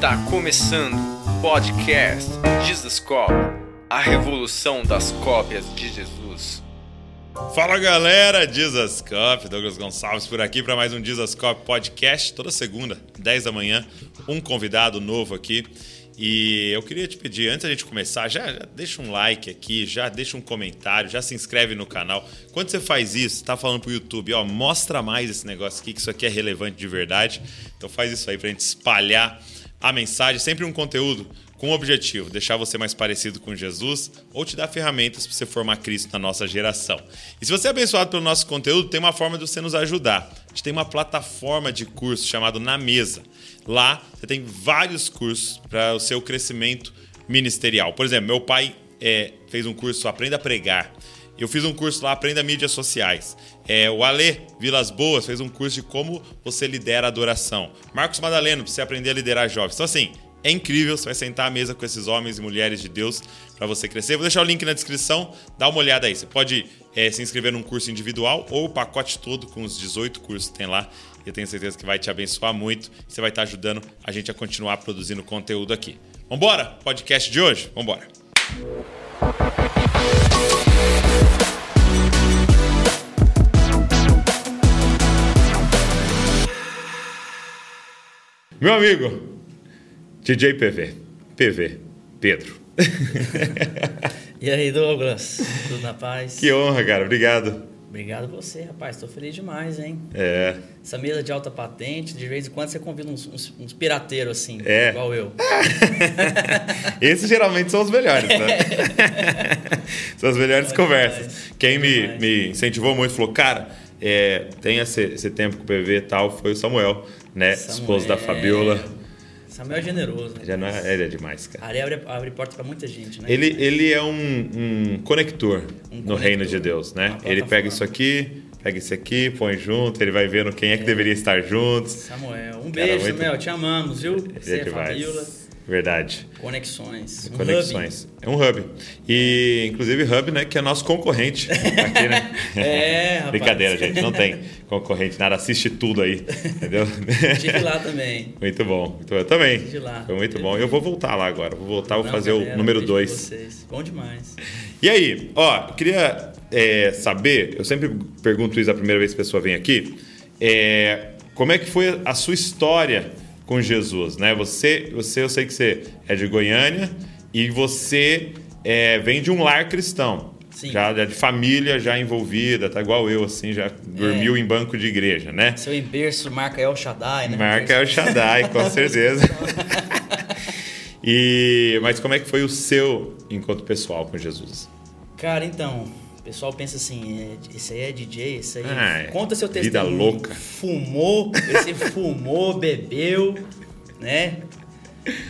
Está começando o podcast Jesus Cop, a revolução das cópias de Jesus. Fala galera, Jesus Cop, Douglas Gonçalves por aqui para mais um Jesus Cop podcast, toda segunda, 10 da manhã, um convidado novo aqui. E eu queria te pedir, antes da gente começar, já, já, deixa um like aqui, já deixa um comentário, já se inscreve no canal. Quando você faz isso, tá falando pro YouTube, ó, mostra mais esse negócio aqui, que isso aqui é relevante de verdade. Então faz isso aí pra gente espalhar a mensagem, sempre um conteúdo com o objetivo, deixar você mais parecido com Jesus ou te dar ferramentas para você formar Cristo na nossa geração. E se você é abençoado pelo nosso conteúdo, tem uma forma de você nos ajudar. A gente tem uma plataforma de curso chamado Na Mesa. Lá você tem vários cursos para o seu crescimento ministerial. Por exemplo, meu pai é, fez um curso Aprenda a Pregar. Eu fiz um curso lá, Aprenda Mídias Sociais. É, o Ale Vilas Boas fez um curso de como você lidera a adoração. Marcos Madaleno, para você aprender a liderar jovens. Então, assim, é incrível, você vai sentar à mesa com esses homens e mulheres de Deus para você crescer. Vou deixar o link na descrição, dá uma olhada aí. Você pode é, se inscrever num curso individual ou o pacote todo com os 18 cursos que tem lá. Eu tenho certeza que vai te abençoar muito. Você vai estar ajudando a gente a continuar produzindo conteúdo aqui. Vambora? Podcast de hoje? Vambora. Meu amigo, DJ PV. PV. Pedro. e aí, Douglas? Tudo na paz? Que honra, cara. Obrigado. Obrigado você, rapaz. Estou feliz demais, hein? É. Essa mesa de alta patente, de vez em quando você convida uns, uns, uns pirateiros assim, é. igual eu. Esses geralmente são os melhores, né? são as melhores conversas. Demais. Quem me, me incentivou muito falou, cara, é, tem esse, esse tempo com o PV e tal, foi o Samuel, né? Samuel. Esposo da Fabiola. Samuel é generoso. Né? Já não é, ele é demais, cara. Ali abre, abre porta para muita gente, né? Ele, ele é um, um conector Um no conector. reino de Deus, né? Ele pega isso aqui, pega isso aqui, põe junto, ele vai vendo quem é que deveria estar juntos. Samuel. Um beijo, muito- Samuel. Te amamos, viu? Ele Você é é Fabiola. Verdade. Conexões. Um Conexões. É um hub. E, inclusive, hub, né, que é nosso concorrente aqui, né? É, rapaz. Brincadeira, gente. Não tem concorrente, nada. Assiste tudo aí, entendeu? Estive lá também. Muito bom. Muito bom. Eu também. Estive lá. Foi muito bom. Eu vou voltar lá agora. Vou voltar, vou Não, fazer galera, o número beijo pra 2. vocês. Bom demais. E aí, ó, eu queria é, saber, eu sempre pergunto isso a primeira vez que a pessoa vem aqui, é, como é que foi a sua história com Jesus, né? Você, você eu sei que você é de Goiânia e você é, vem de um lar cristão. Sim. Já, já de família já envolvida, tá igual eu, assim, já dormiu em banco de igreja, né? Seu emberço marca El Shaddai, né? Marca é o Shaddai, com certeza. e, mas como é que foi o seu encontro pessoal com Jesus? Cara, então, pessoal pensa assim, é, esse aí é DJ, esse aí... Ah. Conta seu Vida testemunho. louca. Fumou, esse fumou, bebeu, né?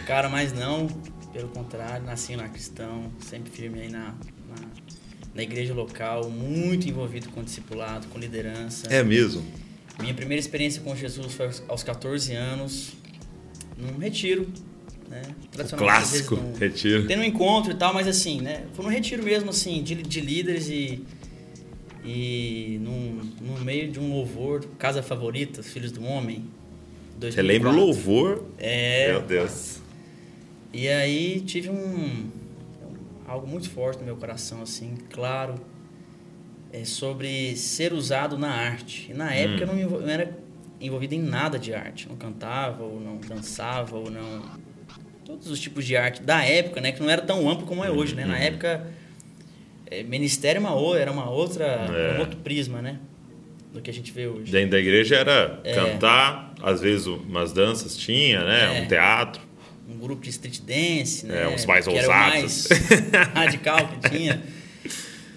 Cara, mas não, pelo contrário, nasci lá cristão, sempre firme aí na, na, na igreja local, muito envolvido com discipulado, com liderança. É mesmo? Minha primeira experiência com Jesus foi aos 14 anos, num retiro, né? Clássico num- retiro. Tendo um encontro e tal, mas assim, né? Foi num retiro mesmo, assim, de, de líderes e. E num, no meio de um louvor, Casa Favorita, Os Filhos do Homem. Você lembra o 2004. louvor? É. Meu Deus. E aí tive um. algo muito forte no meu coração, assim, claro. É sobre ser usado na arte. E na época eu não, me envol- não era envolvido em nada de arte. Não cantava, ou não dançava, ou não. Todos os tipos de arte da época, né? Que não era tão amplo como é hoje, né? Na época, é, ministério uma o- era uma outra, É. um outro prisma, né? Do que a gente vê hoje. Dentro da igreja era É. cantar, às vezes umas danças tinha, né? É. Um teatro. um grupo de street dance, né? É, uns mais que ousados. mais radical que tinha.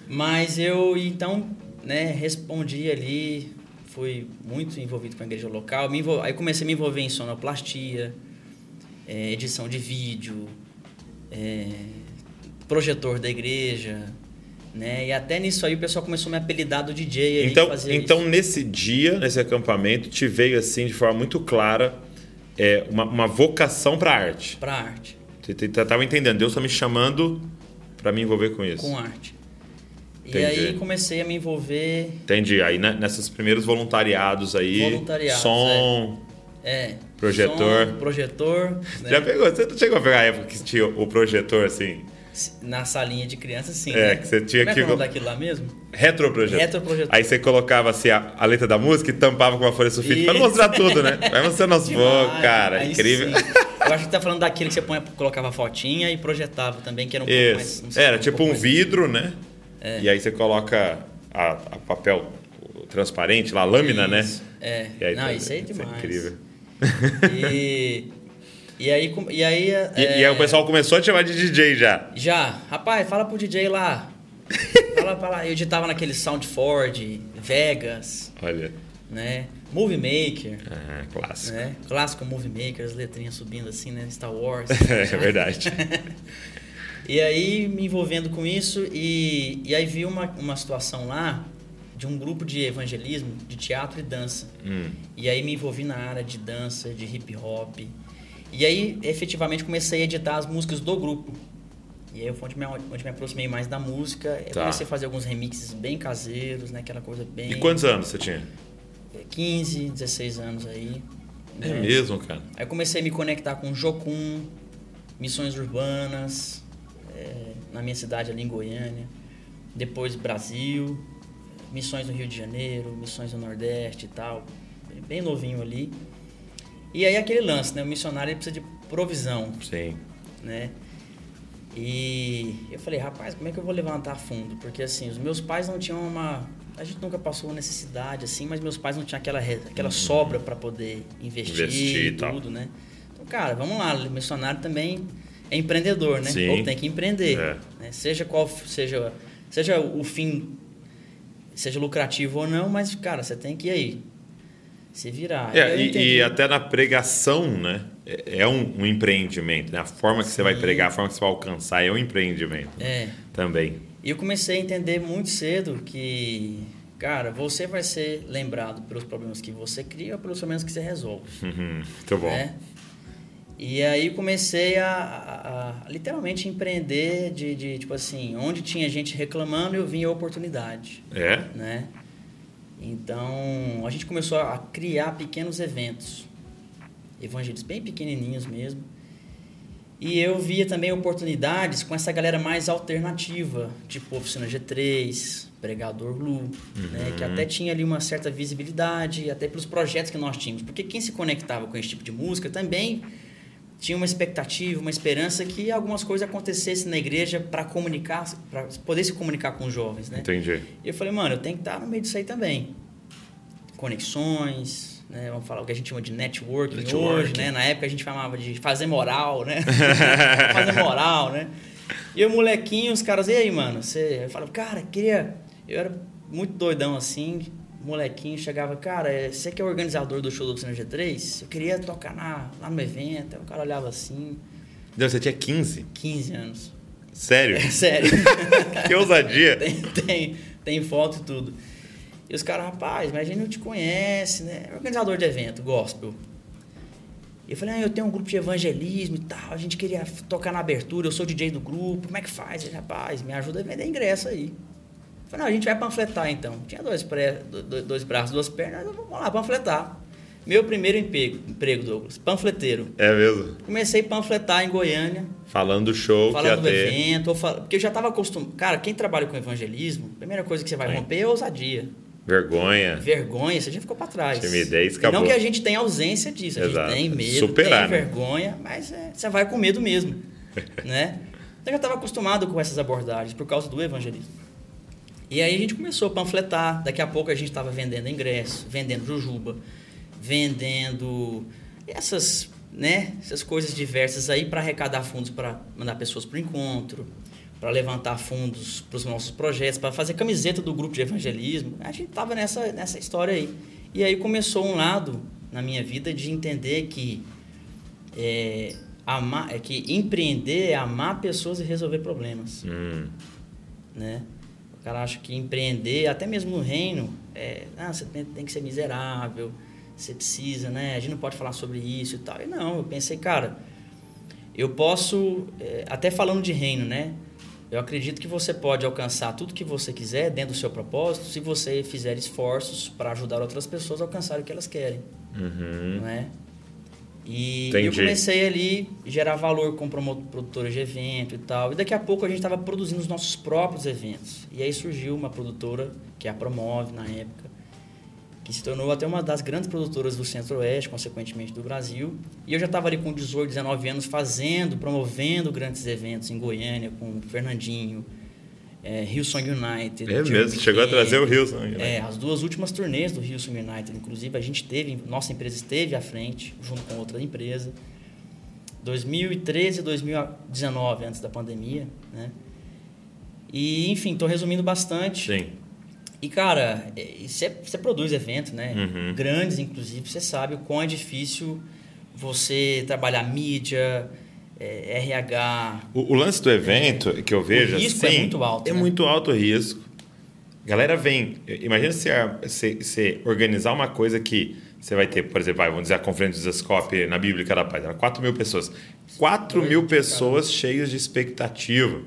Mas eu, então, né, respondi ali, fui muito envolvido com a igreja local. Me envol... Aí comecei a me envolver em sonoplastia, é, edição de vídeo, é, projetor da igreja, né? E até nisso aí o pessoal começou a me apelidar do DJ. Então, então isso. nesse dia, nesse acampamento, te veio assim de forma muito clara é, uma, uma vocação para arte. Pra arte, Você estava entendendo? Deus está me chamando para me envolver com isso. com arte. Entendi. E aí comecei a me envolver Entendi. Aí né, nesses primeiros voluntariados aí, Voluntariados, som, É. Projetor. som, projetor. né? Já pegou? Você não chegou a pegar a época que tinha o projetor assim? Na salinha de criança, sim. É, né? que você tinha Como é que- é o nome daquilo lá mesmo? Retroprojetor. Retroprojetor. Aí você colocava assim a, a letra da música e tampava com uma folha sulfite pra Isso. mostrar tudo, né? Vai mostrando aos poucos, cara. aí incrível. sim. Eu acho que tá falando daquilo que você põe, colocava fotinha e projetava também, que era um pouco mais. Isso. não sei, Era um tipo um vidro, né? É. E aí você coloca a, a papel transparente lá, a lâmina, né? Isso, É. E aí, não, tá- isso é demais. incrível. E, e aí. E aí, E, é, e aí o pessoal começou a te chamar de DJ já. Já, rapaz, fala pro DJ lá. fala pra lá. Eu editava naquele Soundford, Vegas, Olha. né? Movie Maker, Ah, clássico. né? Clássico Movie Maker, as letrinhas subindo assim, né? Star Wars. É verdade. E aí me envolvendo com isso e, e aí vi uma, uma situação lá de um grupo de evangelismo de teatro e dança. Hum. E aí me envolvi na área de dança, de hip hop. E aí efetivamente comecei a editar as músicas do grupo. E aí foi onde me, onde me aproximei mais da música. Eu Tá. comecei a fazer alguns remixes bem caseiros, né? Aquela coisa bem... E quantos anos você tinha? 15, 16 anos aí. É né? mesmo, cara. Aí comecei a me conectar com Jocum, missões urbanas, é, na minha cidade ali em Goiânia. Depois Brasil, missões no Rio de Janeiro, missões no Nordeste e tal. Bem novinho ali. E aí aquele lance, né? O missionário precisa de provisão, Sim. né? E eu falei, rapaz, como é que eu vou levantar fundo? Porque assim, os meus pais não tinham uma. A gente nunca passou necessidade assim, mas meus pais não tinham aquela, aquela sobra para poder investir, Uhum. Investir e e tal. tudo, né? Então, cara, vamos lá, o missionário também é empreendedor, né? Sim. Ou tem que empreender. É. né? Seja qual seja, seja o fim, seja lucrativo ou não, mas, cara, você tem que ir aí. Se virar. É, e, e até na pregação, né? É é um, um empreendimento, né? A forma que você vai pregar, a forma que você vai alcançar é um empreendimento É. também. E eu comecei a entender muito cedo que, cara, você vai ser lembrado pelos problemas que você cria ou pelos problemas que você resolve. Uhum, muito bom. Né? E aí comecei a, a- a literalmente empreender de, de, tipo assim, onde tinha gente reclamando, eu vinha oportunidade, É? né? Então, a gente começou a criar pequenos eventos, evangelhos bem pequenininhos mesmo. E eu via também oportunidades com essa galera mais alternativa, tipo Oficina G3, Pregador Lu, né, que até tinha ali uma certa visibilidade, até pelos projetos que nós tínhamos. Porque quem se conectava com esse tipo de música também tinha uma expectativa, uma esperança que algumas coisas acontecessem na igreja para comunicar, para poder se comunicar com os jovens, né? Entendi. E eu falei, mano, eu tenho que estar no meio disso aí também. Conexões, né? Vamos falar o que a gente chama de networking, hoje, Networking. né? Na época a gente chamava de fazer moral, né? fazer moral, né? E eu, molequinho, os caras, e aí, mano? Você... Eu falava, cara, queria... Eu era muito doidão assim, molequinho, chegava, cara, é, você que é organizador do show do Oficina G3, eu queria tocar na, lá no evento. Aí o cara olhava assim, Então, você tinha 15? 15 anos. Sério? Sério. que ousadia. tem, tem, tem foto e tudo. E os caras, rapaz, mas a gente não te conhece, né? É Organizador de evento, gospel. E eu falei, ah, eu tenho um grupo de evangelismo e tal, a gente queria tocar na abertura, eu sou DJ do grupo, como é que faz? Ele, rapaz, me ajuda a vender ingresso aí. Falei, não, a gente vai panfletar então. Tinha dois, pré, do- do- dois braços, duas pernas, vamos lá, panfletar. Meu primeiro emprego, emprego, Douglas, panfleteiro. É mesmo. Comecei a panfletar em Goiânia, Falando do show falando que do ter. evento, ou fal- porque eu já estava acostumado. Cara, quem trabalha com evangelismo, a primeira coisa que você vai romper é a ousadia. Vergonha. Vergonha, você já ficou para trás. Timidez, E acabou. Não que a gente tenha ausência disso, a Exato. gente tem medo, Superar, tem né? vergonha, mas é, você vai com medo mesmo, né? Então eu já estava acostumado com essas abordagens por causa do evangelismo. E aí a gente começou a panfletar, daqui a pouco a gente estava vendendo ingresso, vendendo jujuba, vendendo essas, né, essas coisas diversas aí para arrecadar fundos para mandar pessoas para o encontro, para levantar fundos para os nossos projetos, para fazer camiseta do grupo de evangelismo. A gente estava nessa, nessa história aí. E aí começou um lado na minha vida de entender que é, amar, é que empreender é amar pessoas e resolver problemas Hum, né? O cara acha que empreender, até mesmo no reino, é, ah, você tem, tem que ser miserável, você precisa, né? A gente não pode falar sobre isso e tal. E não, eu pensei, cara, eu posso, é, até falando de reino, né? Eu acredito que você pode alcançar tudo que você quiser dentro do seu propósito se você fizer esforços para ajudar outras pessoas a alcançar o que elas querem, uhum. não é? E Entendi. eu comecei ali a gerar valor como promo- produtora de evento e tal. E daqui a pouco a gente estava produzindo os nossos próprios eventos. E aí surgiu uma produtora, que é a Promove na época, que se tornou até uma das grandes produtoras do Centro-Oeste, consequentemente do Brasil. E eu já estava ali com 18, 19 anos fazendo, promovendo grandes eventos em Goiânia com o Fernandinho, é, Hillsong United. É mesmo, chegou a Camp. trazer o Hilson. né? É, as duas últimas turnês do Hillsong United, inclusive, a gente teve, nossa empresa esteve à frente, junto com outra empresa. 2013 e 2019, antes da pandemia, né? E, enfim, estou resumindo bastante. Sim. E, cara, você produz eventos, né? Uhum. Grandes, inclusive, você sabe o quão é difícil você trabalhar mídia, é, RH. O, o lance do evento que eu vejo O risco assim, é muito alto, É né? muito alto o risco. Galera vem. Imagina se organizar uma coisa que você vai ter, por exemplo, vai, vamos dizer a conferência de Zascope na Bíblica da Paz, era 4 mil pessoas. 4 Doido, mil pessoas cheias de expectativa.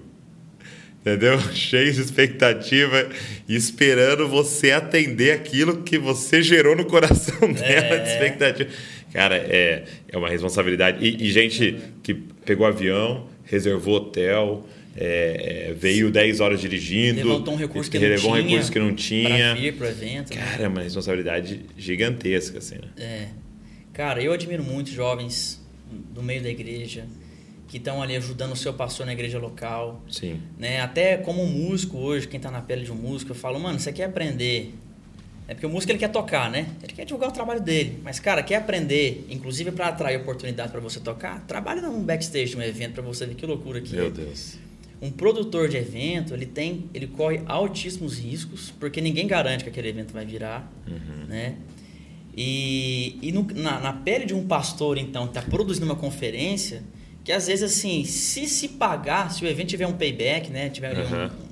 Entendeu? Cheios de expectativa e esperando você atender aquilo que você gerou no coração dela É. de expectativa. Cara, é, é uma responsabilidade. E, e gente que pegou avião, reservou hotel, é, é, veio 10 horas dirigindo. Levantou um recurso que não levou tinha. um recurso que não tinha. Para vir pro evento. né? Cara, é uma responsabilidade gigantesca, assim, né? É. Cara, eu admiro muito jovens do meio da igreja que estão ali ajudando o seu pastor na igreja local. Sim. Né? Até como músico hoje, quem está na pele de um músico, eu falo, mano, você quer aprender. É porque o músico ele quer tocar, né? Ele quer divulgar o trabalho dele. Mas, cara, quer aprender, inclusive para atrair oportunidade para você tocar, trabalha num backstage de um evento para você ver que loucura que Meu é. Deus. Um produtor de evento, ele tem, ele corre altíssimos riscos, porque ninguém garante que aquele evento vai virar, né? E, e no- na, na pele de um pastor, então, que está produzindo uma conferência, que às vezes, assim, se se pagar, se o evento tiver um payback, né? Tiver ali um- Aham. um, um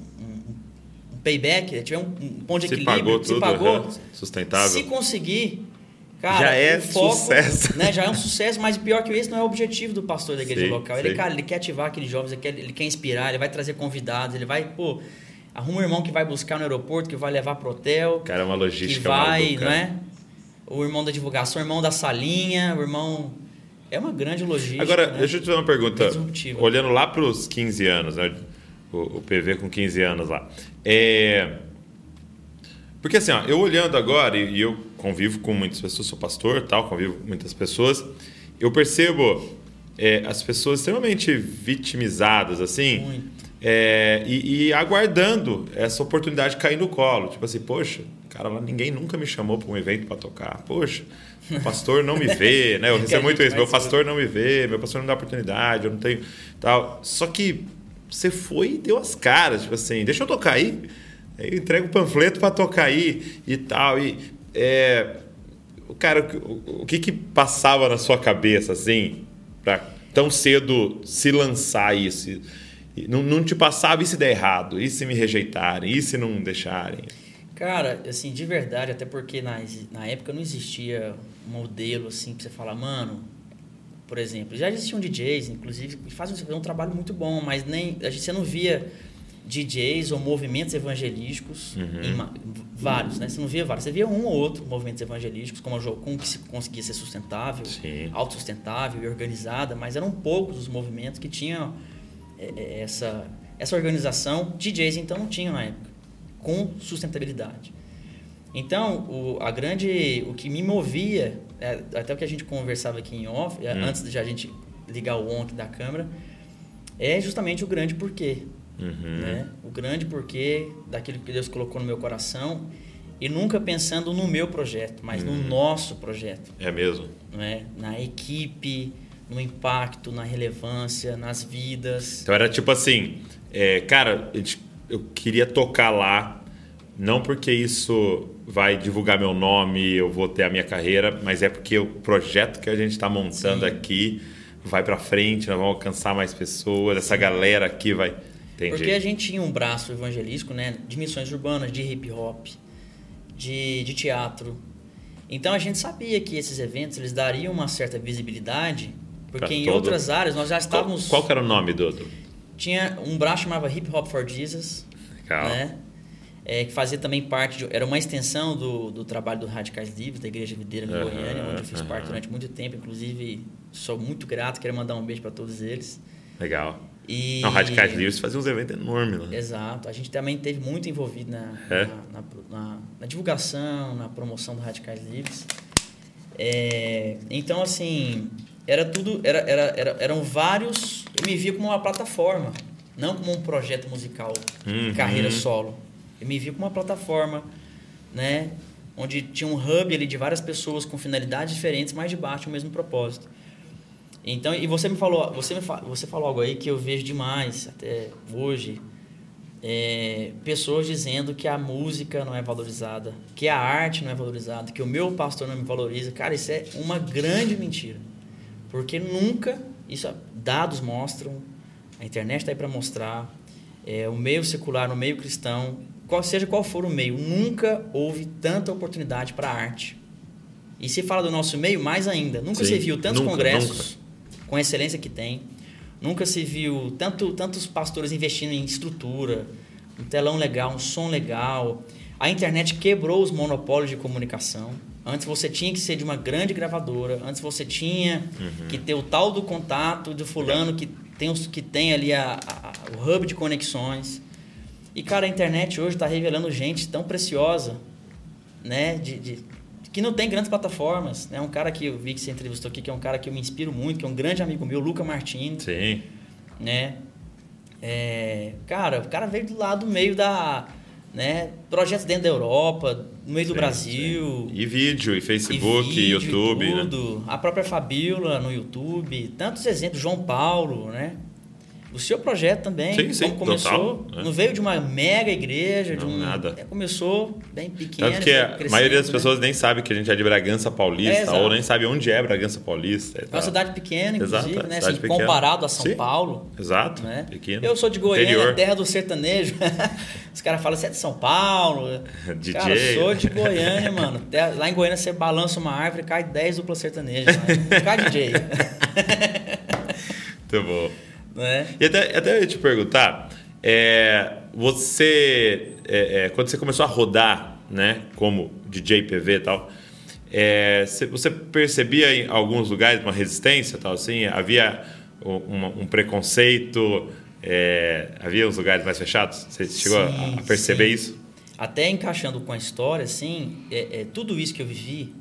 payback, tiver um, um ponto de Se equilíbrio, pagou se tudo, pagou, aham, sustentável. se conseguir, cara, Já é o foco, sucesso. Né, já é um sucesso, mas pior que isso não é o objetivo do pastor da igreja Sim, local. Ele, sim. cara, ele quer ativar aqueles jovens, ele quer, ele quer inspirar, ele vai trazer convidados, ele vai, pô, arruma um irmão que vai buscar no aeroporto, que vai levar pro hotel, Cara, é uma que logística vai, maluca. não é? O irmão da divulgação, o irmão da salinha, o irmão... É uma grande logística. Agora, né? deixa eu te fazer uma pergunta. Olhando lá para os 15 anos, né? O, o PV com 15 anos lá. É... Porque assim, ó, eu olhando agora, e, e eu convivo com muitas pessoas, sou pastor tal, convivo com muitas pessoas, eu percebo é, as pessoas extremamente vitimizadas, assim, Muito. é, e, e aguardando essa oportunidade cair no colo. Tipo assim, poxa, cara, lá ninguém nunca me chamou para um evento para tocar. Poxa, o pastor não me vê, né? Eu recebo muito isso. Meu pastor não me vê, meu pastor não dá oportunidade, eu não tenho tal. Só que você foi e deu as caras, tipo assim, deixa eu tocar aí. Eu entrego o panfleto para tocar aí e tal. E é, cara, o, o que que passava na sua cabeça assim para tão cedo se lançar isso? Não, não te passava e se der errado, e se me rejeitarem, e se não deixarem? Cara, assim, de verdade, até porque na, na época não existia modelo assim pra você falar, mano, por exemplo, já existiam DJs, inclusive, que fazem um, trabalho muito bom, mas nem a gente você não via DJs ou movimentos evangelísticos ma- vários, né? Você não via vários, você via um ou outro movimentos evangelísticos, como a Jocum, que se conseguia ser sustentável, Sim. autossustentável e organizada, mas eram poucos os movimentos que tinham é, é, essa, essa organização. DJs, então, não tinham na época, com sustentabilidade. Então, o, a grande, o que me movia, é, até o que a gente conversava aqui em off, é, antes de a gente ligar o on da câmera, é justamente o grande porquê. Uhum. Né? O grande porquê daquilo que Deus colocou no meu coração e nunca pensando no meu projeto, mas no nosso projeto É mesmo? não é? na equipe, no impacto, na relevância, nas vidas. Então era tipo assim, é, cara, eu queria tocar lá, não porque isso vai divulgar meu nome, eu vou ter a minha carreira, mas é porque o projeto que a gente está montando Sim. aqui vai para frente, nós vamos alcançar mais pessoas, essa galera aqui vai. Entendi. Porque a gente tinha um braço evangelístico, né, de missões urbanas, de hip hop, de, de teatro. Então a gente sabia que esses eventos eles dariam uma certa visibilidade, Pra porque em todo- outras áreas nós já qual, estávamos qual que era o nome do... tinha um braço chamava Hip Hop for Jesus, Legal. né? É, que fazia também parte, de, era uma extensão do, do trabalho do Radicais Livres, da Igreja Videira em Aham, Goiânia, onde eu fiz parte aham. durante muito tempo. Inclusive, sou muito grato, quero mandar um beijo para todos eles. Legal. E, Não, Radicais Livres fazia uns eventos enormes, né? Exato. A gente também teve muito envolvido na, É? na, na- na- na divulgação, na promoção do Radicais Livres. É, então, assim, era tudo, era, era, era- eram vários. Eu me via como uma plataforma, não como um projeto musical, Uhum. carreira solo. Eu me via como uma plataforma, né? Onde tinha um hub ali de várias pessoas com finalidades diferentes, mas debaixo do mesmo propósito. Então, e você me falou, você me fa- você falou algo aí que eu vejo demais até hoje, é, pessoas dizendo que a música não é valorizada, que a arte não é valorizada, que o meu pastor não me valoriza. Cara, isso é uma grande mentira. Porque nunca, isso dados mostram, a internet está aí para mostrar, é, o meio secular, o meio cristão, qual, seja qual for o meio, nunca houve tanta oportunidade para a arte. E se fala do nosso meio, mais ainda. Nunca Sim, se viu tantos nunca, congressos com a excelência que tem. Nunca se viu tanto, tantos pastores investindo em estrutura, um telão legal, um som legal. A internet quebrou os monopólios de comunicação. Antes você tinha que ser de uma grande gravadora, antes você tinha que ter o tal do contato do fulano que tem, os, que tem ali a, a- o hub de conexões. E, cara, a internet hoje está revelando gente tão preciosa, né? De, de- que não tem grandes plataformas. Né? um cara que eu vi que você entrevistou aqui, que é um cara que eu me inspiro muito, que é um grande amigo meu, Luca Martins, Sim. né? É, cara, o cara veio do lado meio da, né? Projetos dentro da Europa, no meio do Sim, Brasil. E vídeo, e Facebook, e vídeo, YouTube, e né? tudo. A própria Fabíola no YouTube, tantos exemplos, João Paulo, né? O seu projeto também, Sim, sim, como começou, total, né? não veio de uma mega igreja, de Não, um, nada. é, começou bem pequeno. Tanto que foi a maioria das né? pessoas nem sabe que a gente é de Bragança Paulista, É, exato. ou nem sabe onde é Bragança Paulista. É uma cidade pequena, Exato, inclusive, é, né? Assim, pequena. comparado a São Sim. Paulo. Exato, Né? pequeno. Eu sou de Goiânia, Interior. terra do sertanejo. Os caras falam, você é de São Paulo? DJ. Cara, eu sou de Goiânia, mano. Lá em Goiânia você balança uma árvore e cai 10 duplas sertanejas. Né? Cai DJ. Muito bom. Né? E até, até eu ia te perguntar, é, você, é, é, quando você começou a rodar, né, como DJ PV e tal, é, você, percebia em alguns lugares uma resistência, tal assim? Havia um, um preconceito? é, havia uns lugares mais fechados? Você chegou a- Sim, a perceber sim. isso? Até encaixando com a história, assim, é, é, tudo isso que eu vivi,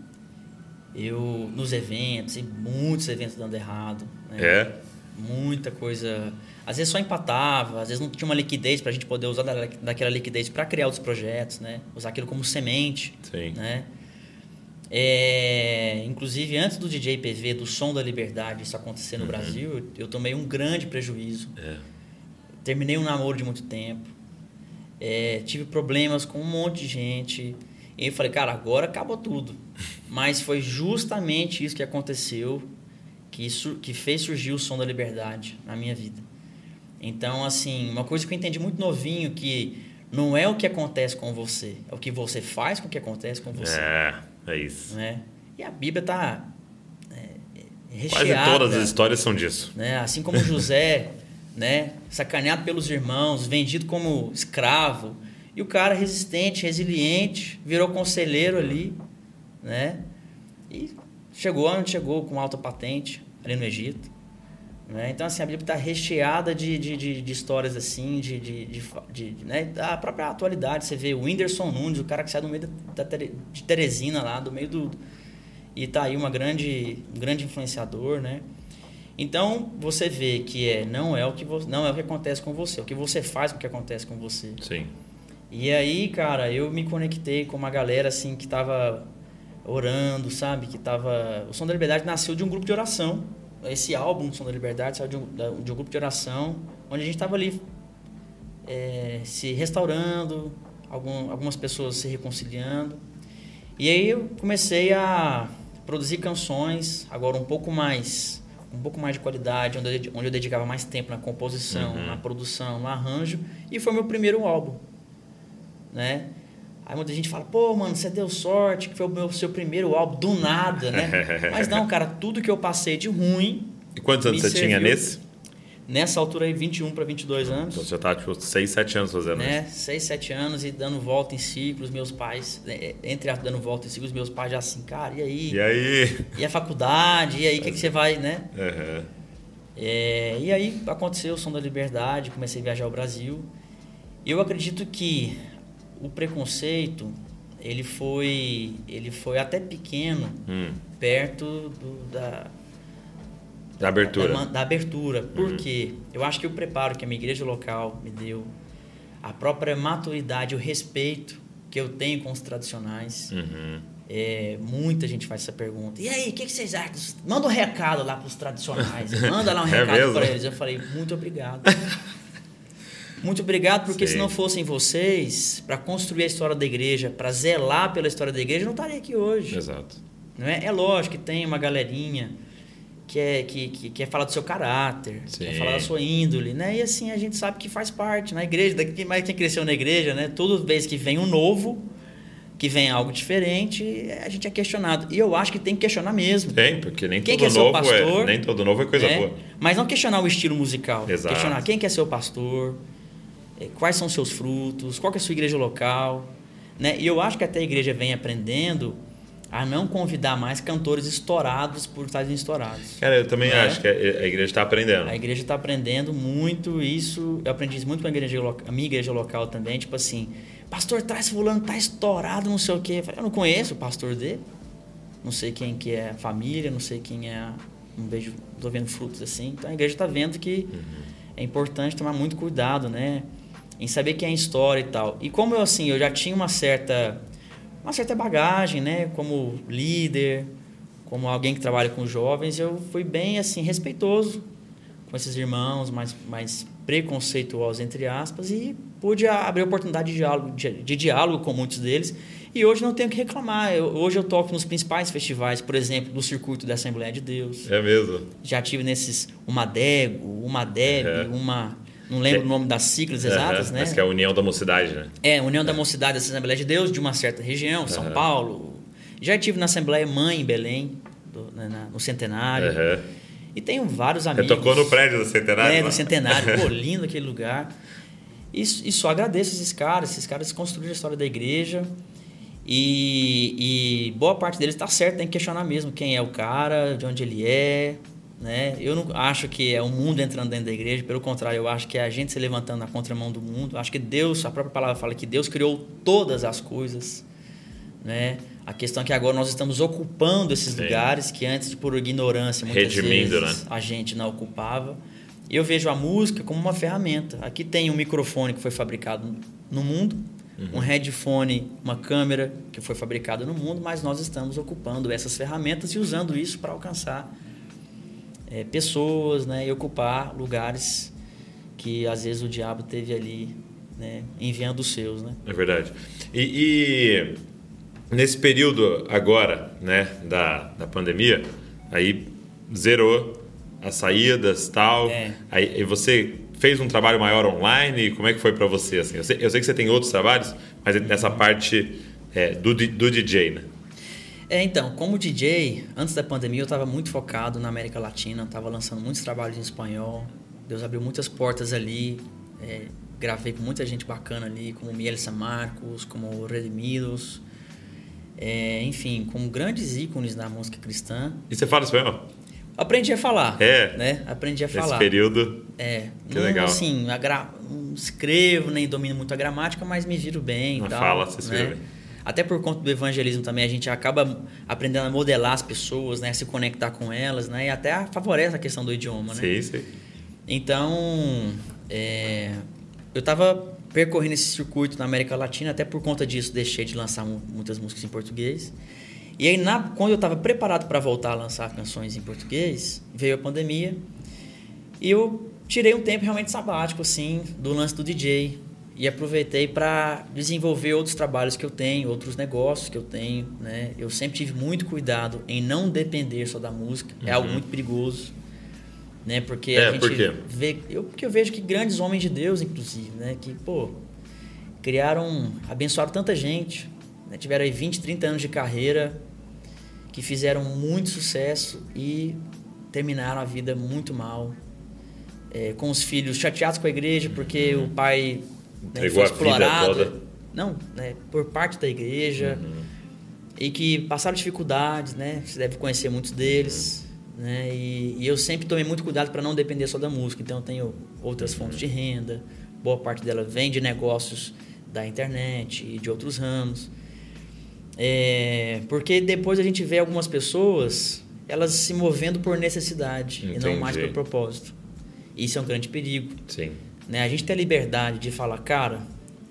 eu nos eventos, e muitos eventos dando errado. Né? É? Muita coisa. Às vezes só empatava, às vezes não tinha uma liquidez para a gente poder usar da- daquela liquidez para criar outros projetos, né? Usar aquilo como semente, Sim. né? É, inclusive, antes do DJ PV, do Som da Liberdade, isso acontecer no Brasil, eu, eu tomei um grande prejuízo. É. Terminei um namoro de muito tempo. É, tive problemas com um monte de gente. E eu falei, cara, agora acabou tudo. Mas foi justamente isso que aconteceu que, que fez surgir o som da liberdade na minha vida. Então, assim, uma coisa que eu entendi muito novinho, que não é o que acontece com você, é o que você faz com o que acontece com você. É, é isso. Né? E a Bíblia está é, Quase recheada. todas as histórias são disso. né? Assim como José, né? Sacaneado pelos irmãos, vendido como escravo. E o cara resistente, resiliente, virou conselheiro ali, né? E chegou onde chegou com alta patente, ali no Egito. Né? Então, assim, a Bíblia está recheada de, de, de, de histórias assim, de, de, de, né? da própria atualidade. Você vê o Whindersson Nunes, o cara que sai do meio da, da de Teresina lá, do meio do... E tá aí uma grande, um grande influenciador, né? Então, você vê que é, não, é o que vo- não é o que acontece com você, é o que você faz com o que acontece com você. Sim. E aí, cara, eu me conectei com uma galera assim que tava orando, sabe? Que tava. O Som da Liberdade nasceu de um grupo de oração. Esse álbum, Som da Liberdade, saiu de um, de um grupo de oração, onde a gente tava ali é, se restaurando, algum, algumas pessoas se reconciliando. E aí eu comecei a produzir canções, agora um pouco mais um pouco mais de qualidade, onde eu, dedi- onde eu dedicava mais tempo na composição, Uhum. na produção, no arranjo, e foi meu primeiro álbum, né? Aí muita gente fala, pô, mano, você deu sorte, que foi o meu seu primeiro álbum, do nada, né? Mas não, cara, tudo que eu passei de ruim, E quantos anos você tinha serviu. nesse? Nessa altura aí, 21 para 22 anos. Então você já tá, tipo, 6, 7 anos fazendo né? isso. 6, 7 anos e dando volta em ciclos, meus pais, né, entre a- dando volta em ciclos, meus pais já assim, cara, e aí? E aí? E a faculdade? E aí, o que, que você vai, né? Aham. É, e aí aconteceu o Som da Liberdade, comecei a viajar ao Brasil. E eu acredito que o preconceito, ele foi, ele foi até pequeno, Hum. perto do- da, Da abertura. da, da abertura. Por quê? Eu acho que o preparo que a minha igreja local me deu, a própria maturidade, o respeito que eu tenho com os tradicionais. Uhum. É, muita gente faz essa pergunta. E aí, o que, que vocês acham? Manda um recado lá para os tradicionais. Manda lá um É recado mesmo? para eles. Eu falei, muito obrigado. muito obrigado, porque Sim. se não fossem vocês, para construir a história da igreja, para zelar pela história da igreja, eu não estaria aqui hoje. Exato. Não é? é lógico que tem uma galerinha que é, que, que, quer falar do seu caráter, Sim. quer falar da sua índole, né? E assim a gente sabe que faz parte. Na igreja, daqui mais quem cresceu na igreja, né? Toda vez que vem um novo, que vem algo diferente, a gente é questionado. E eu acho que tem que questionar mesmo. Tem, porque nem Quem todo que é seu novo pastor? é. Nem todo novo é coisa né? boa. Mas não questionar o estilo musical. Exato. Questionar quem que é seu pastor, quais são seus frutos, qual que é a sua igreja local. Né? E eu acho que até a igreja vem aprendendo a não convidar mais cantores estourados por estarem estourados. Cara, eu também Né? acho que a a igreja está aprendendo. A igreja está aprendendo muito isso. Eu aprendi isso muito com a, igreja, a minha igreja local também. Tipo assim, pastor, traz fulano, tá estourado, não sei o quê. Eu, falei, eu não conheço o pastor dele. Não sei quem que é a família, não sei quem é... a- Não vejo, tô vendo frutos assim. Então a igreja está vendo que é importante tomar muito cuidado, né? Em saber quem é a história e tal. E como eu, assim, eu já tinha uma certa... Uma certa bagagem, né? Como líder, como alguém que trabalha com jovens, eu fui bem, assim, respeitoso com esses irmãos mais, mais preconceituosos, entre aspas, e pude a- abrir oportunidade de diálogo, de, de diálogo com muitos deles. E hoje não tenho que reclamar. Eu- hoje eu toco nos principais festivais, por exemplo, do circuito da Assembleia de Deus. É mesmo. Já tive nesses uma Dego, uma Deb, Uhum. uma. Não lembro Que- o nome das siglas exatas, Aham, né? Mas que é a união da mocidade, né? É, União da Mocidade da Assembleia de Deus, de uma certa região, São. Paulo. Já estive na Assembleia Mãe em Belém, do- na- na- no Centenário. E tenho vários Você amigos. tocou no prédio do centenário? É, no Centenário. Pô, lindo aquele lugar. E, e só agradeço esses caras. Esses caras construíram a história da igreja. E, e boa parte deles está certo, tem que questionar mesmo quem é o cara, de onde ele é. Né? Eu não acho que é o mundo entrando dentro da igreja, pelo contrário, eu acho que é a gente se levantando na contramão do mundo. Eu acho que Deus, a própria palavra fala que Deus criou todas as coisas. Né? A questão é que agora nós estamos ocupando esses Sim. lugares que antes, por ignorância, muitas Redimindo, vezes né? a gente não ocupava. Eu vejo a música como uma ferramenta. Aqui tem um microfone que foi fabricado no mundo, Uhum. um headphone, uma câmera que foi fabricada no mundo, mas nós estamos ocupando essas ferramentas e usando isso para alcançar eh, pessoas né, e ocupar lugares que às vezes o diabo teve ali né, enviando os seus. Né? É verdade. E, e nesse período agora, né, da, da pandemia, aí zerou as saídas tal. É. Aí e você fez um trabalho maior online? Como é que foi para você? Assim? Eu, sei, eu sei que você tem outros trabalhos, mas nessa parte é, do, do DJ, né? É, então, como DJ, antes da pandemia eu estava muito focado na América Latina, estava lançando muitos trabalhos em espanhol. Deus abriu muitas portas ali. é, gravei com muita gente bacana ali, como Miel San Marcos, como Redimidos. é, enfim, com grandes ícones da música cristã. E você fala espanhol? Aprendi a falar. É. Né? Aprendi a Nesse falar. período. É, Que não, legal. assim, a gra... não escrevo, nem domino muito a gramática, mas me viro bem Na tal. fala, você se né? vira bem. Até por conta do evangelismo também, a gente acaba aprendendo a modelar as pessoas, né? Se conectar com elas, né? E até favorece a questão do idioma, né? Sim, sim. Então, é, eu estava percorrendo esse circuito na América Latina, até por conta disso deixei de lançar mu- muitas músicas em português. E aí, na- quando eu estava preparado para voltar a lançar canções em português, veio a pandemia e eu tirei um tempo realmente sabático, assim, do lance do DJ. E aproveitei para desenvolver outros trabalhos que eu tenho, outros negócios que eu tenho, né? Eu sempre tive muito cuidado em não depender só da música. É algo muito perigoso, né? Porque É, a gente por vê, eu porque eu vejo que grandes homens de Deus, inclusive, né, que pô, criaram, abençoaram tanta gente, né? tiveram aí 20, 30 anos de carreira, que fizeram muito sucesso e terminaram a vida muito mal. é, com os filhos chateados com a igreja porque o pai né, Entregou foi a vida explorado. toda. Não, né, por parte da igreja. E que passaram dificuldades, né? Você deve conhecer muitos deles. Né? E, e eu sempre tomei muito cuidado para não depender só da música. Então eu tenho outras fontes de renda. Boa parte dela vem de negócios da internet e de outros ramos. É, porque depois a gente vê algumas pessoas elas se movendo por necessidade e não mais por Entendi. propósito. Isso é um grande perigo. Sim. Né? A gente tem a liberdade de falar, cara,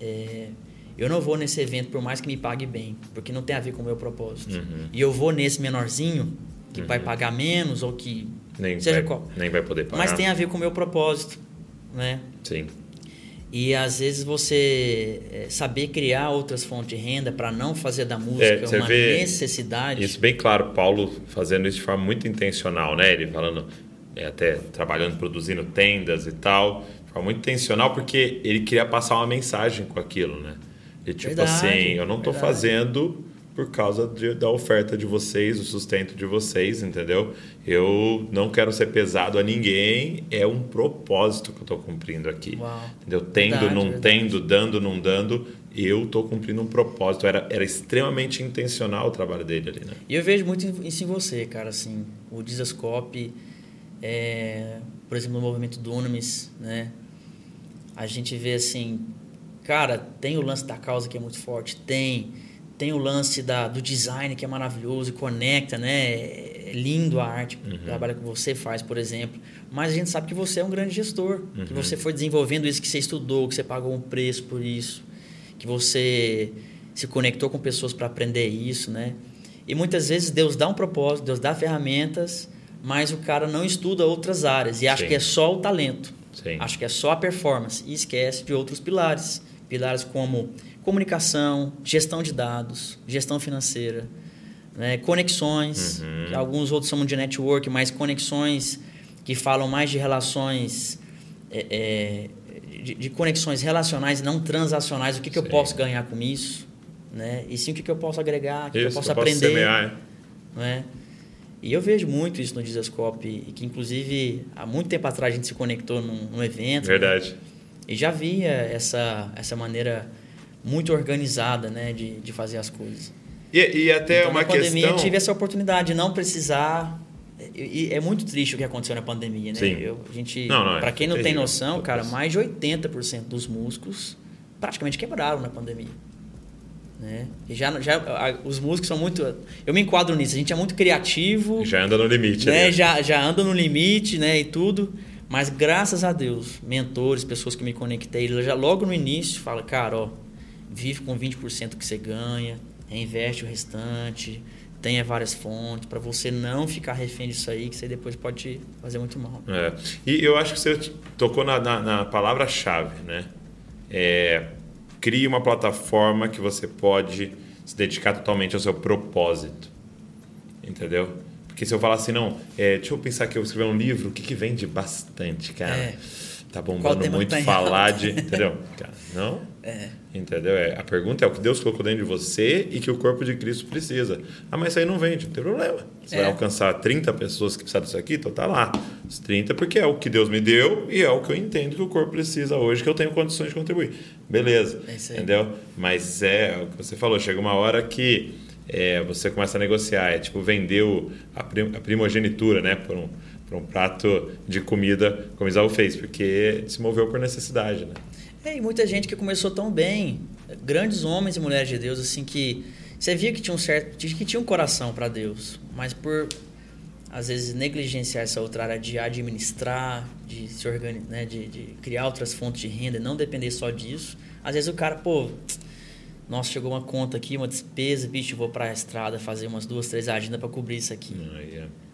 é, eu não vou nesse evento por mais que me pague bem, porque não tem a ver com o meu propósito. Uhum. E eu vou nesse menorzinho, que vai pagar menos ou que Nem, seja vai, qual. nem vai poder pagar. Mas tem a ver com o meu propósito, né? Sim. E às vezes você é, saber criar outras fontes de renda para não fazer da É, música você uma necessidade. Isso bem claro, Paulo fazendo isso de forma muito intencional, né? Ele falando, é, até trabalhando, produzindo tendas e tal, forma muito intencional, porque ele queria passar uma mensagem com aquilo, né? E tipo Verdade, assim, eu não verdade. fazendo por causa de- da oferta de vocês, do sustento de vocês, entendeu? Eu não quero ser pesado a ninguém, é um propósito que eu tô cumprindo aqui. Uau. Entendeu? Tendo, Verdade, não verdade. tendo, dando, não dando, eu tô cumprindo um propósito. Era, era extremamente intencional o trabalho dele ali, né? E eu vejo muito isso em você, cara, assim, o Dizascope, é, por exemplo, no movimento Dunamis, né? A gente vê assim, cara, tem o lance da causa que é muito forte, tem, tem o lance da, do design que é maravilhoso e conecta, né? É lindo a arte, o trabalho que você faz, por exemplo. Mas a gente sabe que você é um grande gestor, que você foi desenvolvendo isso, que você estudou, que você pagou um preço por isso, que você se conectou com pessoas para aprender isso, né? E muitas vezes Deus dá um propósito, Deus dá ferramentas, mas o cara não estuda outras áreas e acha Sim. que é só o talento. Sim. Acha que é só a performance e esquece de outros pilares. Pilares como comunicação, gestão de dados, gestão financeira, né? conexões, Uhum. que alguns outros chamam de network, mas conexões que falam mais de relações, é, é, de, de conexões relacionais, não transacionais. O que, que eu posso ganhar com isso? Né? E sim o que, que eu posso agregar, o que, que eu posso eu posso aprender. semear, é. E eu vejo muito isso no Dizascope, e que inclusive há muito tempo atrás a gente se conectou num, num evento. né? Verdade. E já via essa, essa maneira muito organizada né, de, de fazer as coisas. E, e até então, uma na pandemia questão. eu tive essa oportunidade de não precisar. E, e é muito triste o que aconteceu na pandemia, né? Sim. Eu, a gente, é para quem não tem noção, cara, mais de 80% dos músicos praticamente quebraram na pandemia. Né? E já, já a- os músicos são muito. Eu me enquadro nisso. A gente é muito criativo Já anda no limite. né? ali. já, já anda no limite, né? E tudo. Mas graças a Deus, mentores, pessoas que me conectei, já logo no início fala, cara, ó, vive com 20% que você ganha, reinveste o restante, tenha várias fontes, para você não ficar refém disso aí, que você depois pode te fazer muito mal. É. E eu acho que você tocou na, na- na palavra-chave, né? É, crie uma plataforma que você pode se dedicar totalmente ao seu propósito. Entendeu? Porque se eu falar assim, não, é, deixa eu pensar que eu vou escrever um livro, o que, que vende bastante, cara? É. Tá bombando muito tá falar de. Entendeu? Cara, não? É. Entendeu? É, a pergunta é o que Deus colocou dentro de você e que o corpo de Cristo precisa. Ah, mas isso aí não vende, não tem problema. Você É. vai alcançar 30 pessoas que precisam disso aqui, então tá lá. Os 30 porque é o que Deus me deu e é o que eu entendo que o corpo precisa hoje, que eu tenho condições de contribuir. Beleza. É isso aí. Entendeu? Mas é o que você falou, chega uma hora que é, você começa a negociar, é tipo vender a, prim- a primogenitura, né, por um, por um prato de comida, como Isaú fez, porque se moveu por necessidade, né? É, e muita gente que começou tão bem, grandes homens e mulheres de Deus, assim, que você via que tinha um certo, que tinha um coração para Deus, mas por às vezes negligenciar essa outra área de administrar, de se organizar, né, de, de criar outras fontes de renda, não depender só disso. Às vezes o cara, pô, nossa, chegou uma conta aqui, uma despesa, bicho, vou para a estrada fazer umas duas, três agendas para cobrir isso aqui.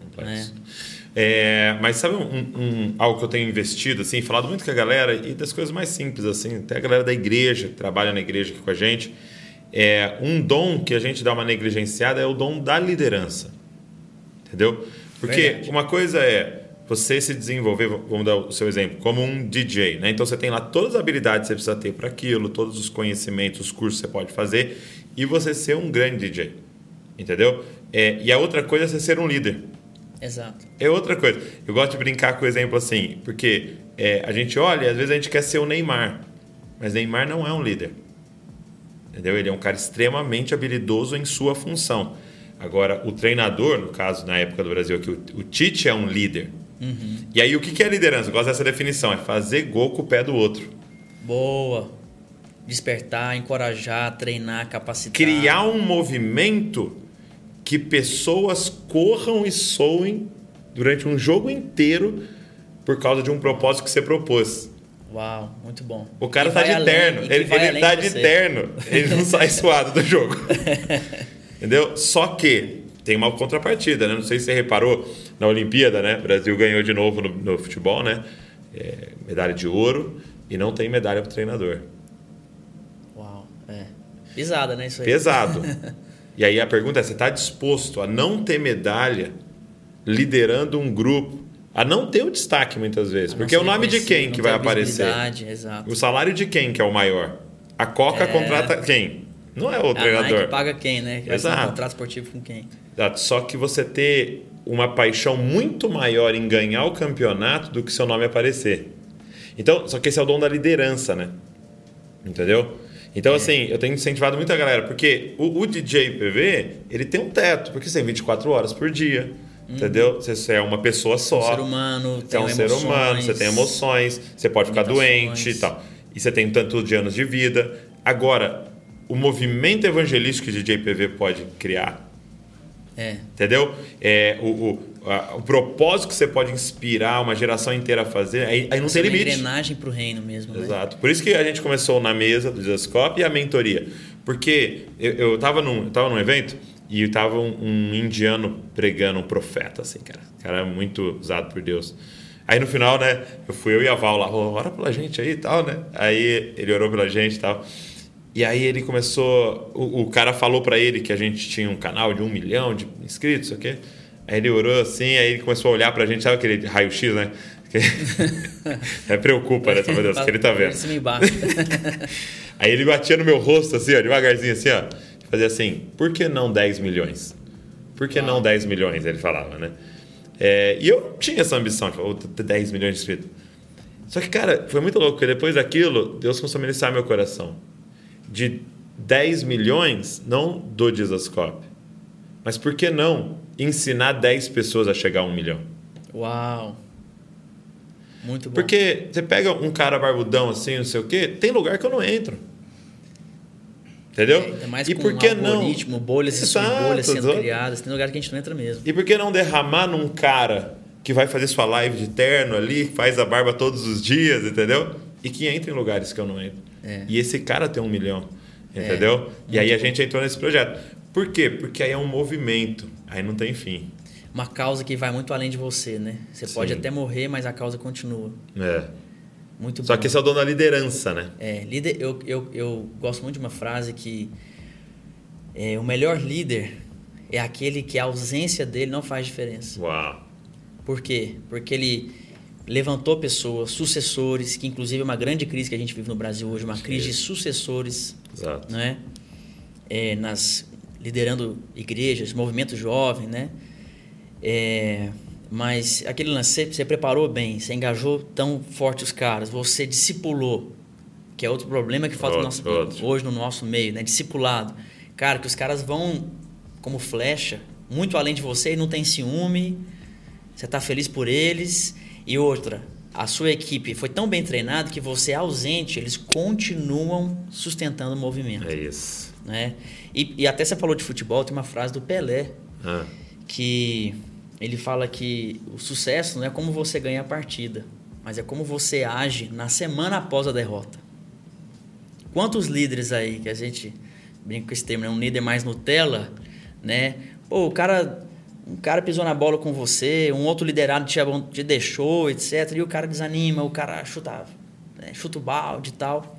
É complexo. É, mas sabe um, um- algo que eu tenho investido, assim, falado muito com a galera e das coisas mais simples, assim, até a galera da igreja, que trabalha na igreja aqui com a gente, é um dom que a gente dá uma negligenciada é o dom da liderança. Entendeu? Porque Verdade. uma coisa é você se desenvolver, vamos dar o seu exemplo, como um DJ, né? Então você tem lá todas as habilidades que você precisa ter para aquilo, todos os conhecimentos, os cursos que você pode fazer, e você ser um grande DJ. Entendeu? É, e a outra coisa é você ser um líder. Exato. É outra coisa. Eu gosto de brincar com o exemplo assim, porque é, a gente olha e às vezes a gente quer ser o Neymar, mas Neymar não é um líder. Entendeu? Ele é um cara extremamente habilidoso em sua função. Agora, o treinador, no caso, na época do Brasil aqui, o, o Tite é um líder. Uhum. E aí, o que que é liderança? Eu gosto dessa definição: é fazer gol com o pé do outro. Boa. Despertar, encorajar, treinar, capacitar. Criar um movimento que pessoas corram e soem durante um jogo inteiro por causa de um propósito que você propôs. Uau, muito bom. O cara tá vai de além- terno. Ele, ele tá de você. terno. Ele não sai suado do jogo. Entendeu? Só que tem uma contrapartida, né? Não sei se você reparou na Olimpíada, né? O Brasil ganhou de novo no, no futebol, né? É, medalha de ouro e não tem medalha pro treinador. Uau, é. Pisada, né? Isso aí. Pesado. e aí a pergunta é: você está disposto a não ter medalha liderando um grupo, a não ter o destaque muitas vezes? Porque é o nome de quem que vai aparecer? Exato. O salário de quem que é o maior? A Coca É. contrata quem? Não é o A treinador. Nike paga quem, né? Que Exato. um contrato esportivo com quem? Exato. Só que você ter uma paixão muito maior em ganhar o campeonato do que seu nome aparecer. Então, só que esse é o dom da liderança, né? Entendeu? Então, assim, eu tenho incentivado muita galera, porque o, o DJ PV, ele tem um teto, porque você tem 24 horas por dia, entendeu? Você, você é uma pessoa só. Um ser humano, Você é um tem ser emoções, humano, você tem emoções, você pode ficar doente e tal. E você tem tanto de anos de vida. Agora, o movimento evangelístico que o DJ PV pode criar É. Entendeu? É, o, o, o propósito que você pode inspirar uma geração inteira a fazer, aí, aí não é tem uma limite. engrenagem pro reino mesmo, né? Exato. Por isso que a gente começou na mesa do Jascope e a mentoria. Porque eu, eu, tava num, eu tava num evento e tava um, um indiano pregando, um profeta, assim, cara. Cara muito usado por Deus. Aí no final, né, eu fui eu e a Val lá, "Ô, ora pela gente aí e tal, né? Aí ele orou pela gente e tal. E aí ele começou. O, o cara falou pra ele que a gente tinha um canal de um milhão de inscritos, sei o quê. Aí ele orou assim, aí ele começou a olhar pra gente, sabe aquele raio-x, né? É, preocupa, né? Meu Deus, que ele tá vendo. Aí ele batia no meu rosto, assim, ó, devagarzinho, assim, ó. Fazia assim, por que não 10 milhões? Por que não 10 milhões? Ele falava, né? É, e eu tinha essa ambição, de falar, "Vou ter 10 milhões de inscritos. Só que, cara, foi muito louco, porque depois daquilo, Deus começou a ministrar meu coração. De 10 milhões, não do Jesuscope, mas por que não ensinar 10 pessoas a chegar a um milhão? Uau. Muito bom. Porque você pega um cara barbudão assim, não sei o quê, tem lugar que eu não entro. Entendeu? É, ainda mais e por que um não? algoritmo, bolhas e Exato, bolhas sendo exato. criadas. Tem lugar que a gente não entra mesmo. E por que não derramar num cara que vai fazer sua live de terno ali, faz a barba todos os dias, entendeu? E que entra em lugares que eu não entro. É. E esse cara tem um milhão, entendeu? e aí a gente entrou nesse projeto. Por quê? Porque aí é um movimento, aí não tem fim. Uma causa que vai muito além de você, né? Você pode Sim. até morrer, mas a causa continua. É. Muito Só bom. que esse é o dono da liderança, né? É, líder, eu, eu, eu gosto muito de uma frase que é, o melhor líder é aquele que a ausência dele não faz diferença. Uau. Por quê? Porque ele levantou pessoas, sucessores, que inclusive é uma grande crise que a gente vive no Brasil hoje, uma crise de sucessores, Exato. né? É, nas liderando igrejas, movimento jovem, né? É, mas aquele lance, você, preparou bem, você engajou tão forte os caras, você discipulou, que é outro problema que falta no Outro, nosso- outro. hoje no nosso meio, né? Discipulado. Cara, que os caras vão como flecha, muito além de você e não tem ciúme, você tá feliz por eles. E outra, a sua equipe foi tão bem treinada que você é ausente, eles continuam sustentando o movimento. É isso. Né? E, e até você falou de futebol, tem uma frase do Pelé Ah, que ele fala que o sucesso não é como você ganha a partida, mas é como você age na semana após a derrota. Quantos líderes aí que a gente brinca com esse termo, né? um líder mais Nutella, né? Pô, o cara, um cara pisou na bola com você, um outro liderado te, te deixou, etc. E o cara desanima, o cara chuta, né? chuta o balde e tal.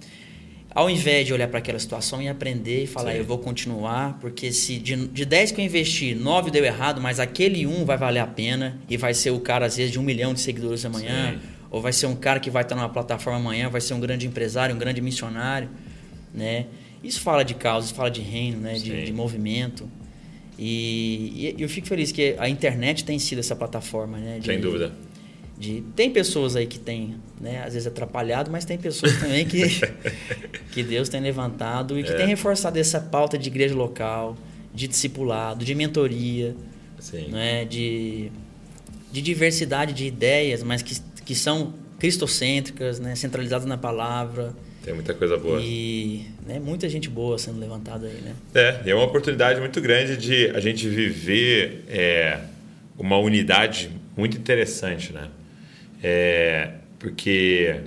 Ao invés de olhar para aquela situação e aprender e falar, Sim. eu vou continuar, porque se de, de 10 que eu investi, 9 deu errado, mas aquele um vai valer a pena e vai ser o cara, às vezes, de um milhão de seguidores amanhã, Sim. ou vai ser um cara que vai estar numa plataforma amanhã, vai ser um grande empresário, um grande missionário, né? Isso fala de causa, isso fala de reino, né? De, de movimento. E, e eu fico feliz que a internet tem sido essa plataforma, né? De, Sem dúvida. De, tem pessoas aí que tem, né, às vezes atrapalhado, mas tem pessoas também que, que Deus tem levantado e que é. tem reforçado essa pauta de igreja local, de discipulado, de mentoria, Sim. Né, de, de diversidade de ideias, mas que, que são cristocêntricas, né, centralizadas na palavra. Tem muita coisa boa. E né, muita gente boa sendo levantada aí, né? É, e é uma oportunidade muito grande de a gente viver é, uma unidade muito interessante, né? É, porque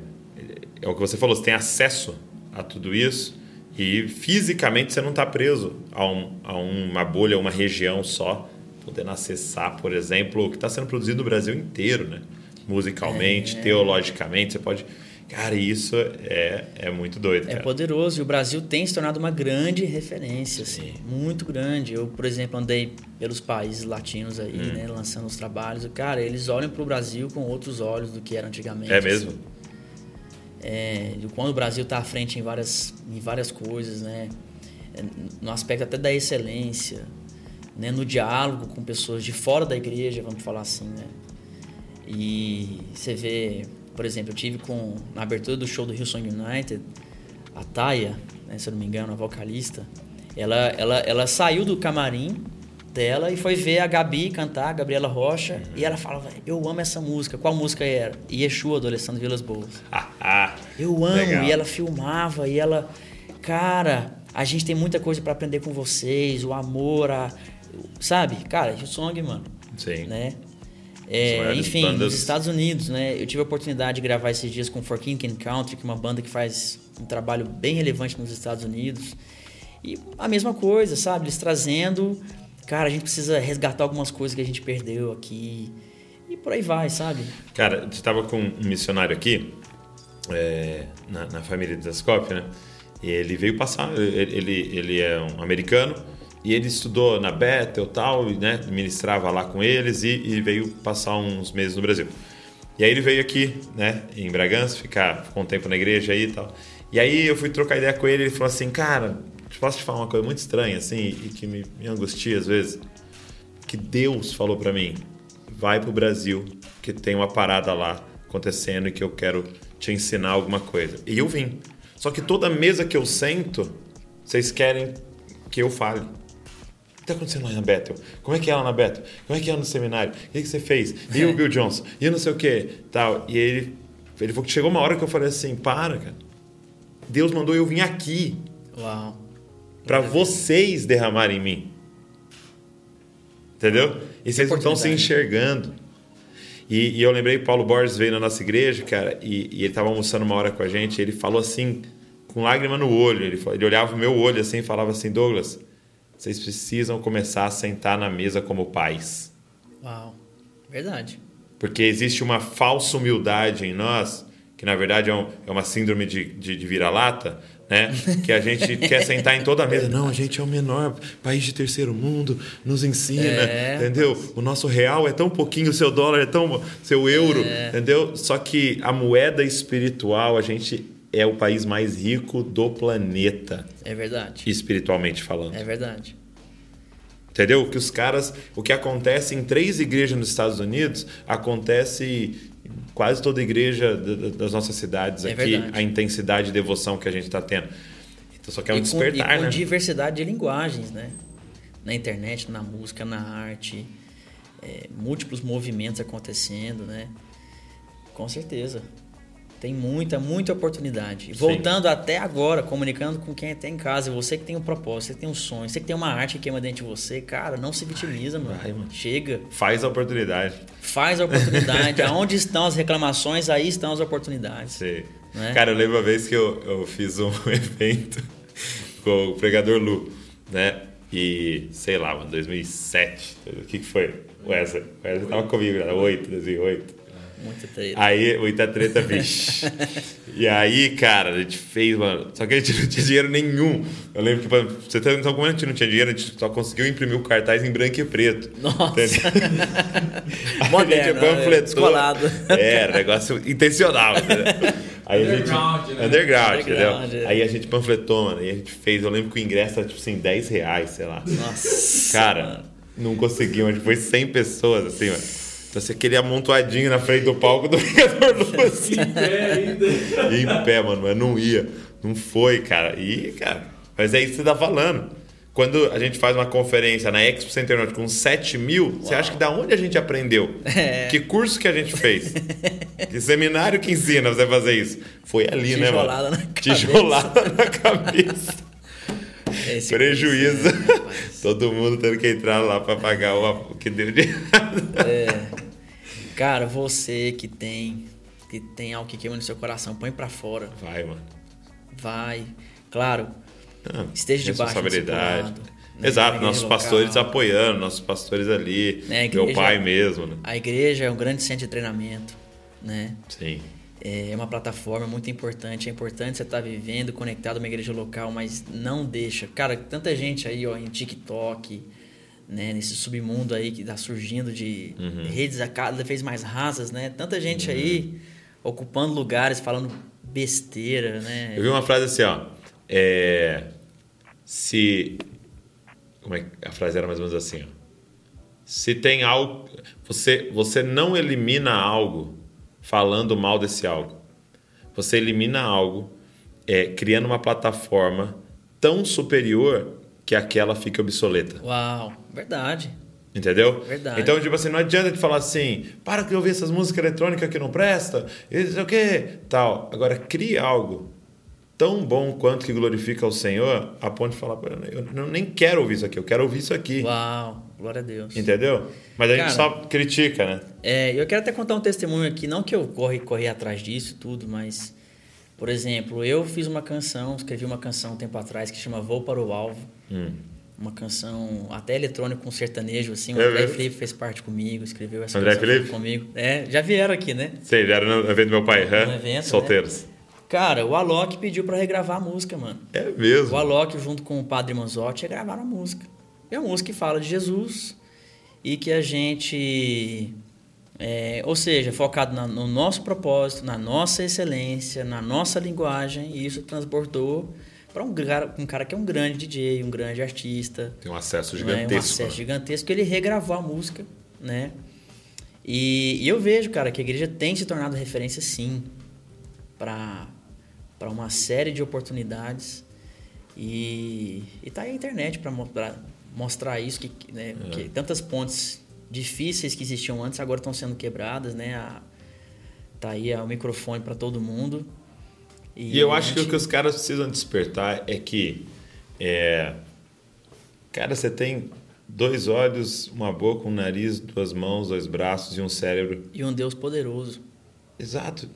é o que você falou, você tem acesso a tudo isso e fisicamente você não está preso a, um, a uma bolha, uma região só, podendo acessar, por exemplo, o que está sendo produzido no Brasil inteiro, né? Musicalmente, é, teologicamente, você pode Cara, isso é, é muito doido. É cara. poderoso. E o Brasil tem se tornado uma grande referência, assim, muito grande. Eu, por exemplo, andei pelos países latinos aí, hum. né, lançando os trabalhos. Cara, eles olham para o Brasil com outros olhos do que era antigamente. É mesmo? Assim. É, quando o Brasil está à frente em várias, em várias coisas, né? É, no aspecto até da excelência, né? no diálogo com pessoas de fora da igreja, vamos falar assim, né? E você vê por exemplo, eu tive com na abertura do show do Hillsong United, a Taya, né, se eu não me engano, a vocalista, ela, ela, ela saiu do camarim dela e foi ver a Gabi cantar, a Gabriela Rocha, uhum. e ela falava, eu amo essa música. Qual música era? Yeshua, do Alessandro Vilas Boas. eu amo. Legal. E ela filmava, e ela, cara, a gente tem muita coisa para aprender com vocês, o amor, a, sabe? Cara, Hillsong, mano. Sim. Né? É, enfim, bandas... nos Estados Unidos, né? Eu tive a oportunidade de gravar esses dias com For King and Country, que é uma banda que faz um trabalho bem relevante nos Estados Unidos. E a mesma coisa, sabe? Eles trazendo, cara, a gente precisa resgatar algumas coisas que a gente perdeu aqui. E por aí vai, sabe? Cara, gente estava com um missionário aqui, é, na, na, família de Zascope, né? E ele veio passar, ele, ele é um americano, e ele estudou na Bethel tal, né? Ministrava lá com eles e, e, veio passar uns meses no Brasil. E aí ele veio aqui, né? Em Bragança, ficar um tempo na igreja aí e tal. E aí eu fui trocar ideia com ele e ele falou assim, cara, posso te falar uma coisa muito estranha assim e que me, me angustia às vezes, que Deus falou para mim, vai pro Brasil que tem uma parada lá acontecendo e que eu quero te ensinar alguma coisa. E eu vim. Só que toda mesa que eu sento, vocês querem que eu fale que está acontecendo lá na Bethel? Como é que é lá na Bethel? Como é que é no seminário? O que, que você fez? E o Bill Johnson? E não sei o que, tal. E ele, ele falou que chegou uma hora que eu falei assim, para, cara. Deus mandou eu vir aqui. Uau. Para vocês derramarem em mim. Entendeu? E vocês não estão se enxergando. E, e, eu lembrei que Paulo Borges veio na nossa igreja, cara, e, e ele estava almoçando uma hora com a gente, e ele falou assim, com lágrima no olho, ele, ele olhava o meu olho assim e falava assim, Douglas, vocês precisam começar a sentar na mesa como pais. Uau, verdade. Porque existe uma falsa humildade em nós, que na verdade é, um, é uma síndrome de, de, de vira-lata, né? Que a gente quer sentar em toda a mesa. Não, a gente é o menor país de terceiro mundo, nos ensina, é, entendeu? Mas... O nosso real é tão pouquinho, o seu dólar é tão. seu euro, é. entendeu? Só que a moeda espiritual, a gente é o país mais rico do planeta. É verdade. Espiritualmente falando. É verdade. Entendeu? Que os caras, o que acontece em três igrejas nos Estados Unidos, acontece em quase toda igreja das nossas cidades é aqui, verdade. a intensidade de devoção que a gente está tendo. Então só quer um e despertar, com, e com né? diversidade de linguagens, né? Na internet, na música, na arte, é, múltiplos movimentos acontecendo, né? Com certeza. Tem muita, muita oportunidade. Voltando até agora, comunicando com quem está em casa, você que tem um propósito, você que tem um sonho, você que tem uma arte que queima dentro de você, cara, não se vitimiza, mano. Vai, mano. Chega. Faz a oportunidade. Faz a oportunidade. Aonde estão as reclamações, aí estão as oportunidades. Sim. Né? Cara, eu lembro uma vez que eu, eu fiz um evento com o pregador Lu, né? E, sei lá, em 2007, o que, que foi? O Wesley. O Wesley tava comigo, era 8, 2008. Muita treta. Aí, muita treta, bicho. e aí, cara, a gente fez, mano. Só que a gente não tinha dinheiro nenhum. Eu lembro que, pra você tá então, como a gente não tinha dinheiro, a gente só conseguiu imprimir o cartaz em branco e preto. Nossa. Moderno, a gente panfletou. É, negócio intencional. Aí a gente. Underground, né? Underground, Underground, entendeu? é. Aí a gente panfletou, mano. E a gente fez. Eu lembro que o ingresso era tipo assim, 10 reais, sei lá. Nossa. Cara, não conseguimos. Acho que foi 100 pessoas, assim, mano. Então você queria amontoadinho na frente do palco do Vingador Luz. Em pé ainda. E em pé, mano, mas não ia. Não foi, cara. E, cara, mas é isso que você tá falando. Quando a gente faz uma conferência na Expo Center Norte com 7 mil, você acha que da onde a gente aprendeu? É. Que curso que a gente fez? que seminário que ensina você a fazer isso? Foi ali, né, mano? Tijolada na cabeça. Tijolada na cabeça. Esse Prejuízo. curso, né? Todo mundo tendo que entrar lá pra pagar o o que deu de errado. É. Cara, você que tem que tem algo que queima no seu coração, põe pra fora. Vai, mano. Vai. Claro, Ah, esteja debaixo responsabilidade. discipulado, né? Exato, igreja nossos local. pastores apoiando, nossos pastores ali, Né, a meu igreja- pai mesmo, né? a igreja é um grande centro de treinamento, né? Sim. É uma plataforma muito importante. É importante você estar vivendo, conectado a uma igreja local, mas não deixa. Cara, tanta gente aí, ó, em TikTok, né, nesse submundo aí que tá surgindo de Uhum. redes a cada vez mais rasas, né? Tanta gente aí ocupando lugares, falando besteira, né? Eu vi uma frase assim, ó. É, se. Como é que a frase era mais ou menos assim, ó. Se tem algo. Você, você não elimina algo falando mal desse algo. Você elimina algo é, criando uma plataforma tão superior que aquela fique obsoleta. Uau, verdade. Entendeu? Verdade. Então, tipo assim, não adianta de falar assim, para de ouvir essas músicas eletrônicas que não presta, sei o quê, tal. Agora, crie algo tão bom quanto que glorifica o Senhor, a ponto de falar, "Pô, eu não, nem quero ouvir isso aqui, eu quero ouvir isso aqui. Uau, glória a Deus. Entendeu? Mas a gente Cara, só critica, né? É, eu quero até contar um testemunho aqui, não que eu corri, corri atrás disso tudo, mas, por exemplo, eu fiz uma canção, escrevi uma canção um tempo atrás que chama Vou para o Alvo. Hum. Uma canção até eletrônica com sertanejo, assim. O É André mesmo? Felipe fez parte comigo, escreveu essa André canção Felipe? comigo. É, já vieram aqui, né? Sei, era no evento do meu pai? No evento, né? Solteiros. Cara, o Alok pediu pra regravar a música, mano. É O mesmo. Alok, junto com o Padre Manzotti, regravaram a música. É uma música que fala de Jesus e que a gente. É, ou seja, focado na- no nosso propósito, na nossa excelência, na nossa linguagem, e isso transbordou para um cara, um cara que é um grande DJ, um grande artista. Tem um acesso né? Um gigantesco. acesso gigantesco. Ele regravou a música, né? E, e eu vejo, cara, que a igreja tem se tornado referência, sim, para uma série de oportunidades. E, e tá aí a internet para mostrar, mostrar isso, que, né, É. que tantas pontes difíceis que existiam antes agora estão sendo quebradas, né? A, tá aí o microfone para todo mundo. E eu a acho que o gente- que os caras precisam despertar é que, é, cara, você tem dois olhos, uma boca, um nariz, duas mãos, dois braços e um cérebro. E um Deus poderoso. Exato.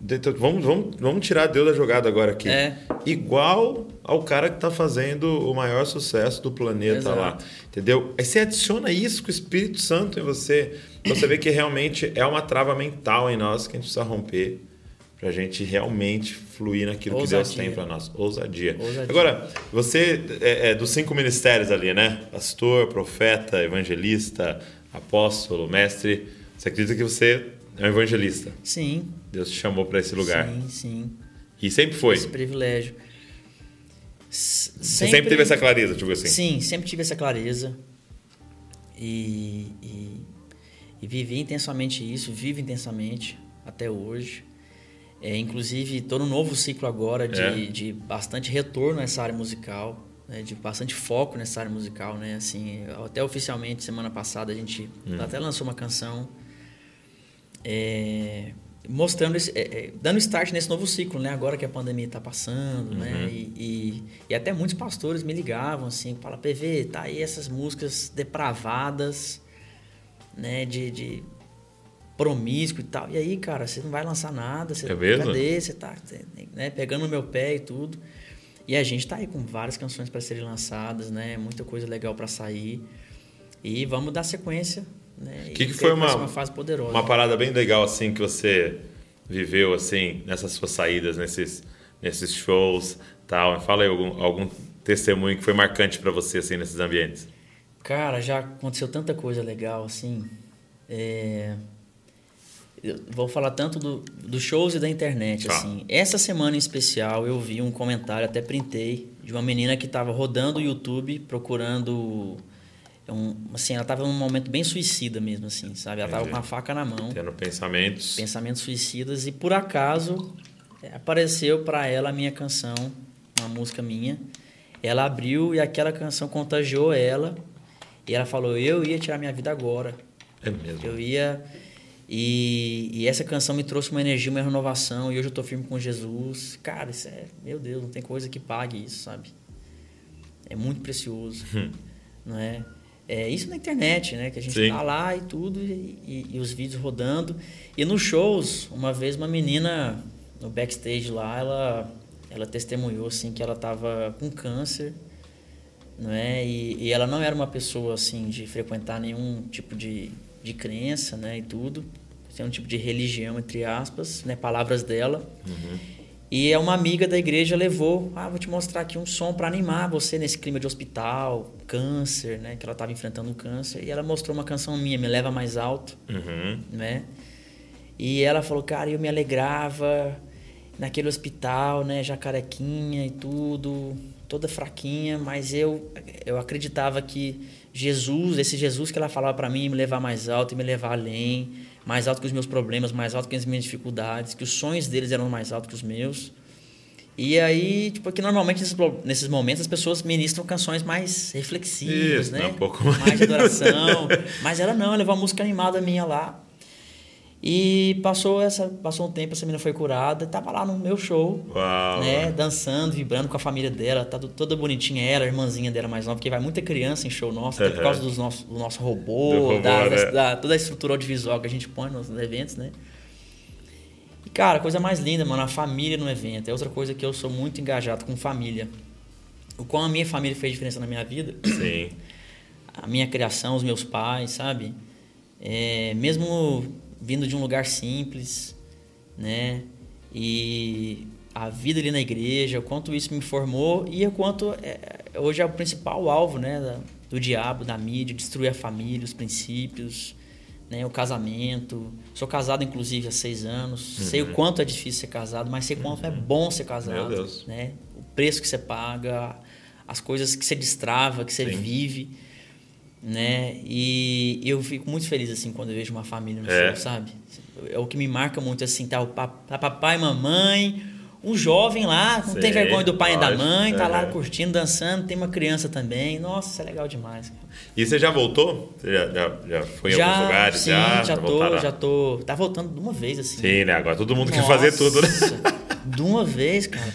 Então, vamos, vamos, vamos tirar Deus da jogada agora aqui. É. Igual ao cara que está fazendo o maior sucesso do planeta Exato. lá. Entendeu? Aí você adiciona isso com o Espírito Santo em você. Você vê que realmente é uma trava mental em nós que a gente precisa romper pra gente realmente fluir naquilo que Deus Ousadia. tem para nós. Ousadia. Ousadia. Agora, você é, é dos cinco ministérios ali, né? Pastor, profeta, evangelista, apóstolo, mestre. Você acredita que você é um evangelista? Sim. Deus te chamou para esse lugar. Sim, sim. E sempre foi. Esse privilégio. S- Você sempre teve essa clareza, tipo assim. Sim, sempre tive essa clareza. E, e, e vivi intensamente isso, vivo intensamente até hoje. É, inclusive, estou num novo ciclo agora de, É. de bastante retorno nessa área musical, né, de bastante foco nessa área musical. Né, assim, até oficialmente, semana passada, a gente Hum. até lançou uma canção é, mostrando esse, é, é, dando start nesse novo ciclo, né? Agora que a pandemia está passando, Uhum. né? E, e, e até muitos pastores me ligavam assim, fala PV, tá aí essas músicas depravadas, né? De, de promíscuo e tal. E aí, cara, você não vai lançar nada, você É mesmo? cadê? Você tá né, pegando no meu pé e tudo. E a gente tá aí com várias canções para serem lançadas, né? Muita coisa legal para sair. E vamos dar sequência, né? Que, que foi uma, uma fase poderosa. uma parada bem legal assim que você viveu assim nessas suas saídas, nesses, nesses shows, tal? Fala aí algum, algum testemunho que foi marcante para você assim nesses ambientes. Cara, já aconteceu tanta coisa legal, assim. É, eu vou falar tanto do, dos shows e da internet, Tá. assim. Essa semana em especial eu vi um comentário, até printei, de uma menina que estava rodando o YouTube procurando... Um, assim, ela estava num momento bem suicida mesmo, assim, sabe? Ela estava com a faca na mão, Tendo pensamentos. pensamentos suicidas, e por acaso é, apareceu para ela a minha canção, uma música minha. Ela abriu e aquela canção contagiou ela, e ela falou: Eu ia tirar minha vida agora. É mesmo. Eu ia. E, e essa canção me trouxe uma energia, uma renovação. E hoje eu tô firme com Jesus. Cara, isso é. Meu Deus, não tem coisa que pague isso, sabe? É muito precioso. Hum. Não é? É isso na internet, né? Que a gente Sim. tá lá e tudo, e, e- e os vídeos rodando. E nos shows, uma vez uma menina no backstage lá, ela, ela testemunhou assim que ela tava com câncer, não é? E, e ela não era uma pessoa assim de frequentar nenhum tipo de, de crença, né? E tudo. Tem um tipo de religião, entre aspas, né? Palavras dela. E é uma amiga da igreja levou, ah, vou te mostrar aqui um som para animar você nesse clima de hospital, câncer, né? Que ela estava enfrentando um câncer. E ela mostrou uma canção minha, Me Leva Mais Alto, Uhum. né? E ela falou, cara, eu me alegrava naquele hospital, né? Jacarequinha e tudo, toda fraquinha, mas eu, eu acreditava que Jesus, esse Jesus que ela falava para mim, me levar mais alto e me levar além, mais alto que os meus problemas, mais alto que as minhas dificuldades, que os sonhos deles eram mais altos que os meus. E aí, tipo, que normalmente nesses, nesses momentos as pessoas ministram canções mais reflexivas, Isso, né? né? Um pouco mais. mais de adoração. Mas ela não, ela levou uma música animada minha lá. E passou essa, passou um tempo, essa menina foi curada, tava lá no meu show, Uau. né, dançando, vibrando com a família dela, tá toda bonitinha ela, a irmãzinha dela mais nova, porque vai muita criança em show nosso, até por causa dos nosso, do nosso robô, Do robô, da, né? da- toda a estrutura audiovisual que a gente põe nos eventos, né? E cara, a coisa mais linda, mano, a família no evento. É outra coisa que eu sou muito engajado com família. O quão a minha família fez diferença na minha vida Sim. a minha criação, os meus pais, sabe? É, mesmo vindo de um lugar simples, né? E a vida ali na igreja, o quanto isso me formou e o quanto é, hoje é o principal alvo, né? da- do diabo, da mídia, destruir a família, os princípios, né? O casamento. Sou casado, inclusive, há seis anos. Sei o quanto é difícil ser casado, mas sei quanto é bom ser casado, Meu Deus. né? O preço que você paga, as coisas que você destrava, que você Sim. vive, né? E eu fico muito feliz assim quando eu vejo uma família no É. show, sabe? É o que me marca muito assim, tá o tá papai e mamãe, um jovem lá, não tem Sei, vergonha do pai e da mãe, tá lá Aham. curtindo, dançando, tem uma criança também. Nossa, isso é legal demais. cara. E você já voltou? Você já, já, já foi em alguns lugares? sim, já, já, tô, voltar já tô, tá voltando de uma vez assim. Sim, né? Agora todo mundo quer fazer tudo, né? Nossa, De uma vez, cara.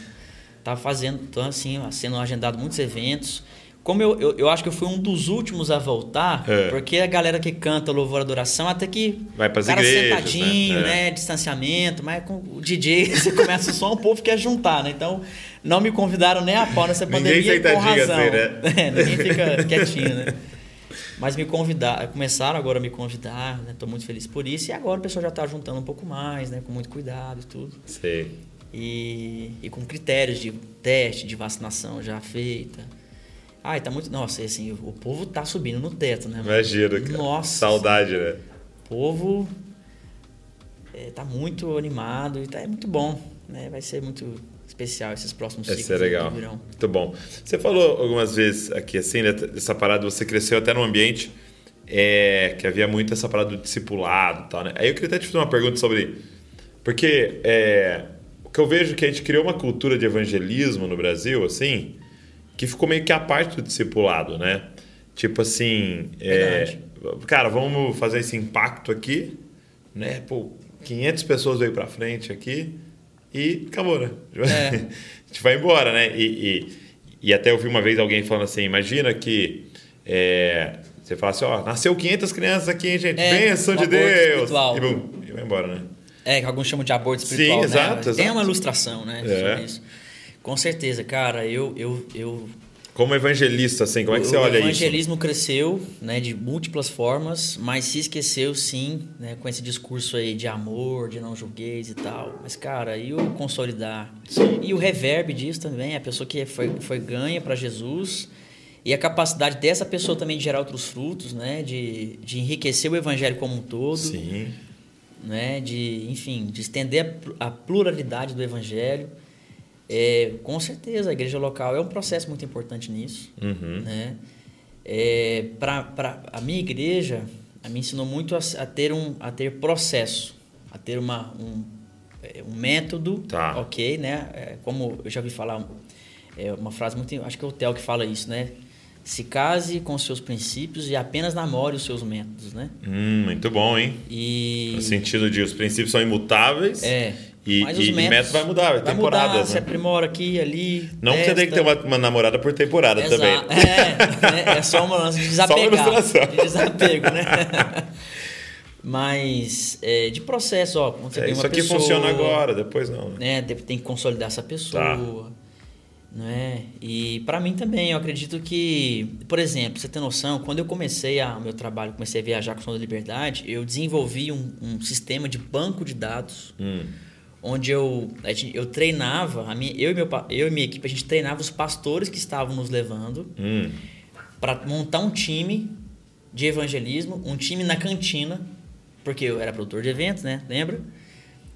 Tá fazendo, tô assim, sendo agendado muitos eventos. Como eu, eu, eu acho que eu fui um dos últimos a voltar, É. porque a galera que canta louvor e adoração, até que Vai o cara igrejas, sentadinho, né? né? É. Distanciamento, mas com o DJ, você começa o som, o povo quer juntar, né? Então, não me convidaram nem a pau nessa Ninguém pandemia e com sentadinho razão. assim, né? É, ninguém fica quietinho, né? Mas me convidaram, começaram agora a me convidar, né? Tô muito feliz por isso. E agora o pessoal já tá juntando um pouco mais, né? Com muito cuidado e tudo. Sei. E, e com critérios de teste, de vacinação já feita. Ai, tá muito. Nossa, assim, o povo tá subindo no teto, né? Imagina, cara. Nossa. Saudade, né? O povo é, tá muito animado e tá, é muito bom, né? Vai ser muito especial esses próximos ciclos ser aí legal. que virão. Muito bom. Você falou algumas vezes aqui, assim, né, dessa parada, você cresceu até num ambiente é, que havia muito essa parada do discipulado e tal, né? Aí eu queria até te fazer uma pergunta sobre... Porque é, o que eu vejo é que a gente criou uma cultura de evangelismo no Brasil, assim, que ficou meio que a parte do discipulado, né? Tipo assim... é, cara, vamos fazer esse impacto aqui, né? Pô, 500 pessoas veio pra frente aqui e acabou, né? É. a gente vai embora, né? E, e, e até eu vi uma vez alguém falando assim, imagina que é, você fala assim, ó, nasceu 500 crianças aqui, hein, gente? É, Bênção um de Deus! espiritual. E, bum, e vai embora, né? É, que alguns chamam de aborto Sim, espiritual, né? exato, Tem exato. uma ilustração, né? É. Sobre isso. Com certeza, cara, eu, eu, eu Como evangelista, assim, como é que você o olha isso? evangelismo cresceu né, de múltiplas formas, mas se esqueceu sim, né, com esse discurso aí de amor, de não julgueis e tal. Mas, cara, e o consolidar? E o reverb disso também, a pessoa que foi, foi ganha para Jesus e a capacidade dessa pessoa também de gerar outros frutos, né, de, de enriquecer o evangelho como um todo. Sim, né? de, enfim, de estender a pluralidade do evangelho. É, com certeza, a igreja local é um processo muito importante nisso. Uhum. Né? É, pra, pra, a minha igreja a me ensinou muito a, a, ter, um, a ter processo, a ter uma, um, é, um método, Tá. ok, né? É, como eu já ouvi falar, é uma frase muito... Acho que é o Theo que fala isso, né? Se case com os seus princípios e apenas namore os seus métodos, né? Hum, muito bom, hein? E... No sentido de os princípios são imutáveis. É. E, mas e, os e método vai mudar, vai temporadas. mudar, se né? aprimora aqui, ali. Não que você tem que ter testa. uma, uma namorada por temporada Exato. também. É, né? é só uma lance de ilustração. de desapego, né? Mas é, de processo, ó, quando você É, tem isso uma aqui pessoa, funciona agora, depois não. né? Né, tem que consolidar essa pessoa. Né? E para mim também, eu acredito que, por exemplo, você tem noção, quando eu comecei a, o meu trabalho, comecei a viajar com o Som da Liberdade, eu desenvolvi um, um sistema de banco de dados Hum. Onde eu, eu treinava, a minha, eu, e meu, eu e minha equipe, a gente treinava os pastores que estavam nos levando Hum. para montar um time de evangelismo, um time na cantina, porque eu era produtor de eventos, né? Lembra?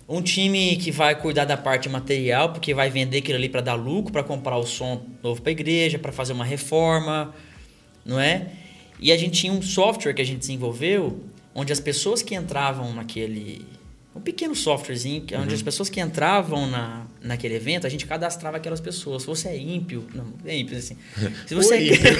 Um time que vai cuidar da parte material, porque vai vender aquilo ali para dar lucro, para comprar o som novo para a igreja, para fazer uma reforma, não é? E a gente tinha um software que a gente desenvolveu, onde as pessoas que entravam naquele um pequeno softwarezinho, que- onde as pessoas que entravam na, naquele evento, a gente cadastrava aquelas pessoas. Se você é ímpio, não, é ímpio assim. Se você O ímpio.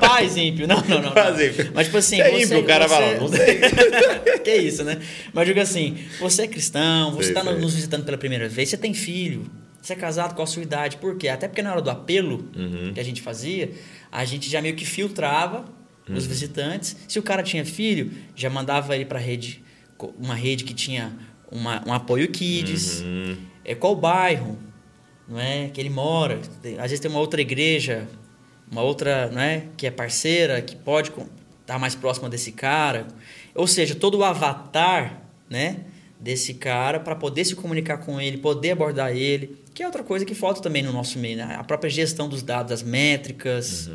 Paz ímpio, não, não, não. Paz ímpio. Mas tipo assim, Você é você, ímpio, o cara você- fala, não sei. que isso, né? Mas digo assim, você é cristão, você está nos visitando pela primeira vez, você tem filho, você é casado com a sua idade, por quê? Até porque na hora do apelo Uhum. que a gente fazia, a gente já meio que filtrava os Uhum. visitantes. Se o cara tinha filho, já mandava ele para rede, co- uma rede que tinha uma, um apoio kids. Uhum. É qual bairro, não é? Que ele mora. Às vezes tem uma outra igreja, uma outra, não é? Que é parceira, que pode estar mais próxima desse cara. Ou seja, todo o avatar, né? Desse cara para poder se comunicar com ele, poder abordar ele, que é outra coisa que falta também no nosso meio, né? A própria gestão dos dados, as métricas,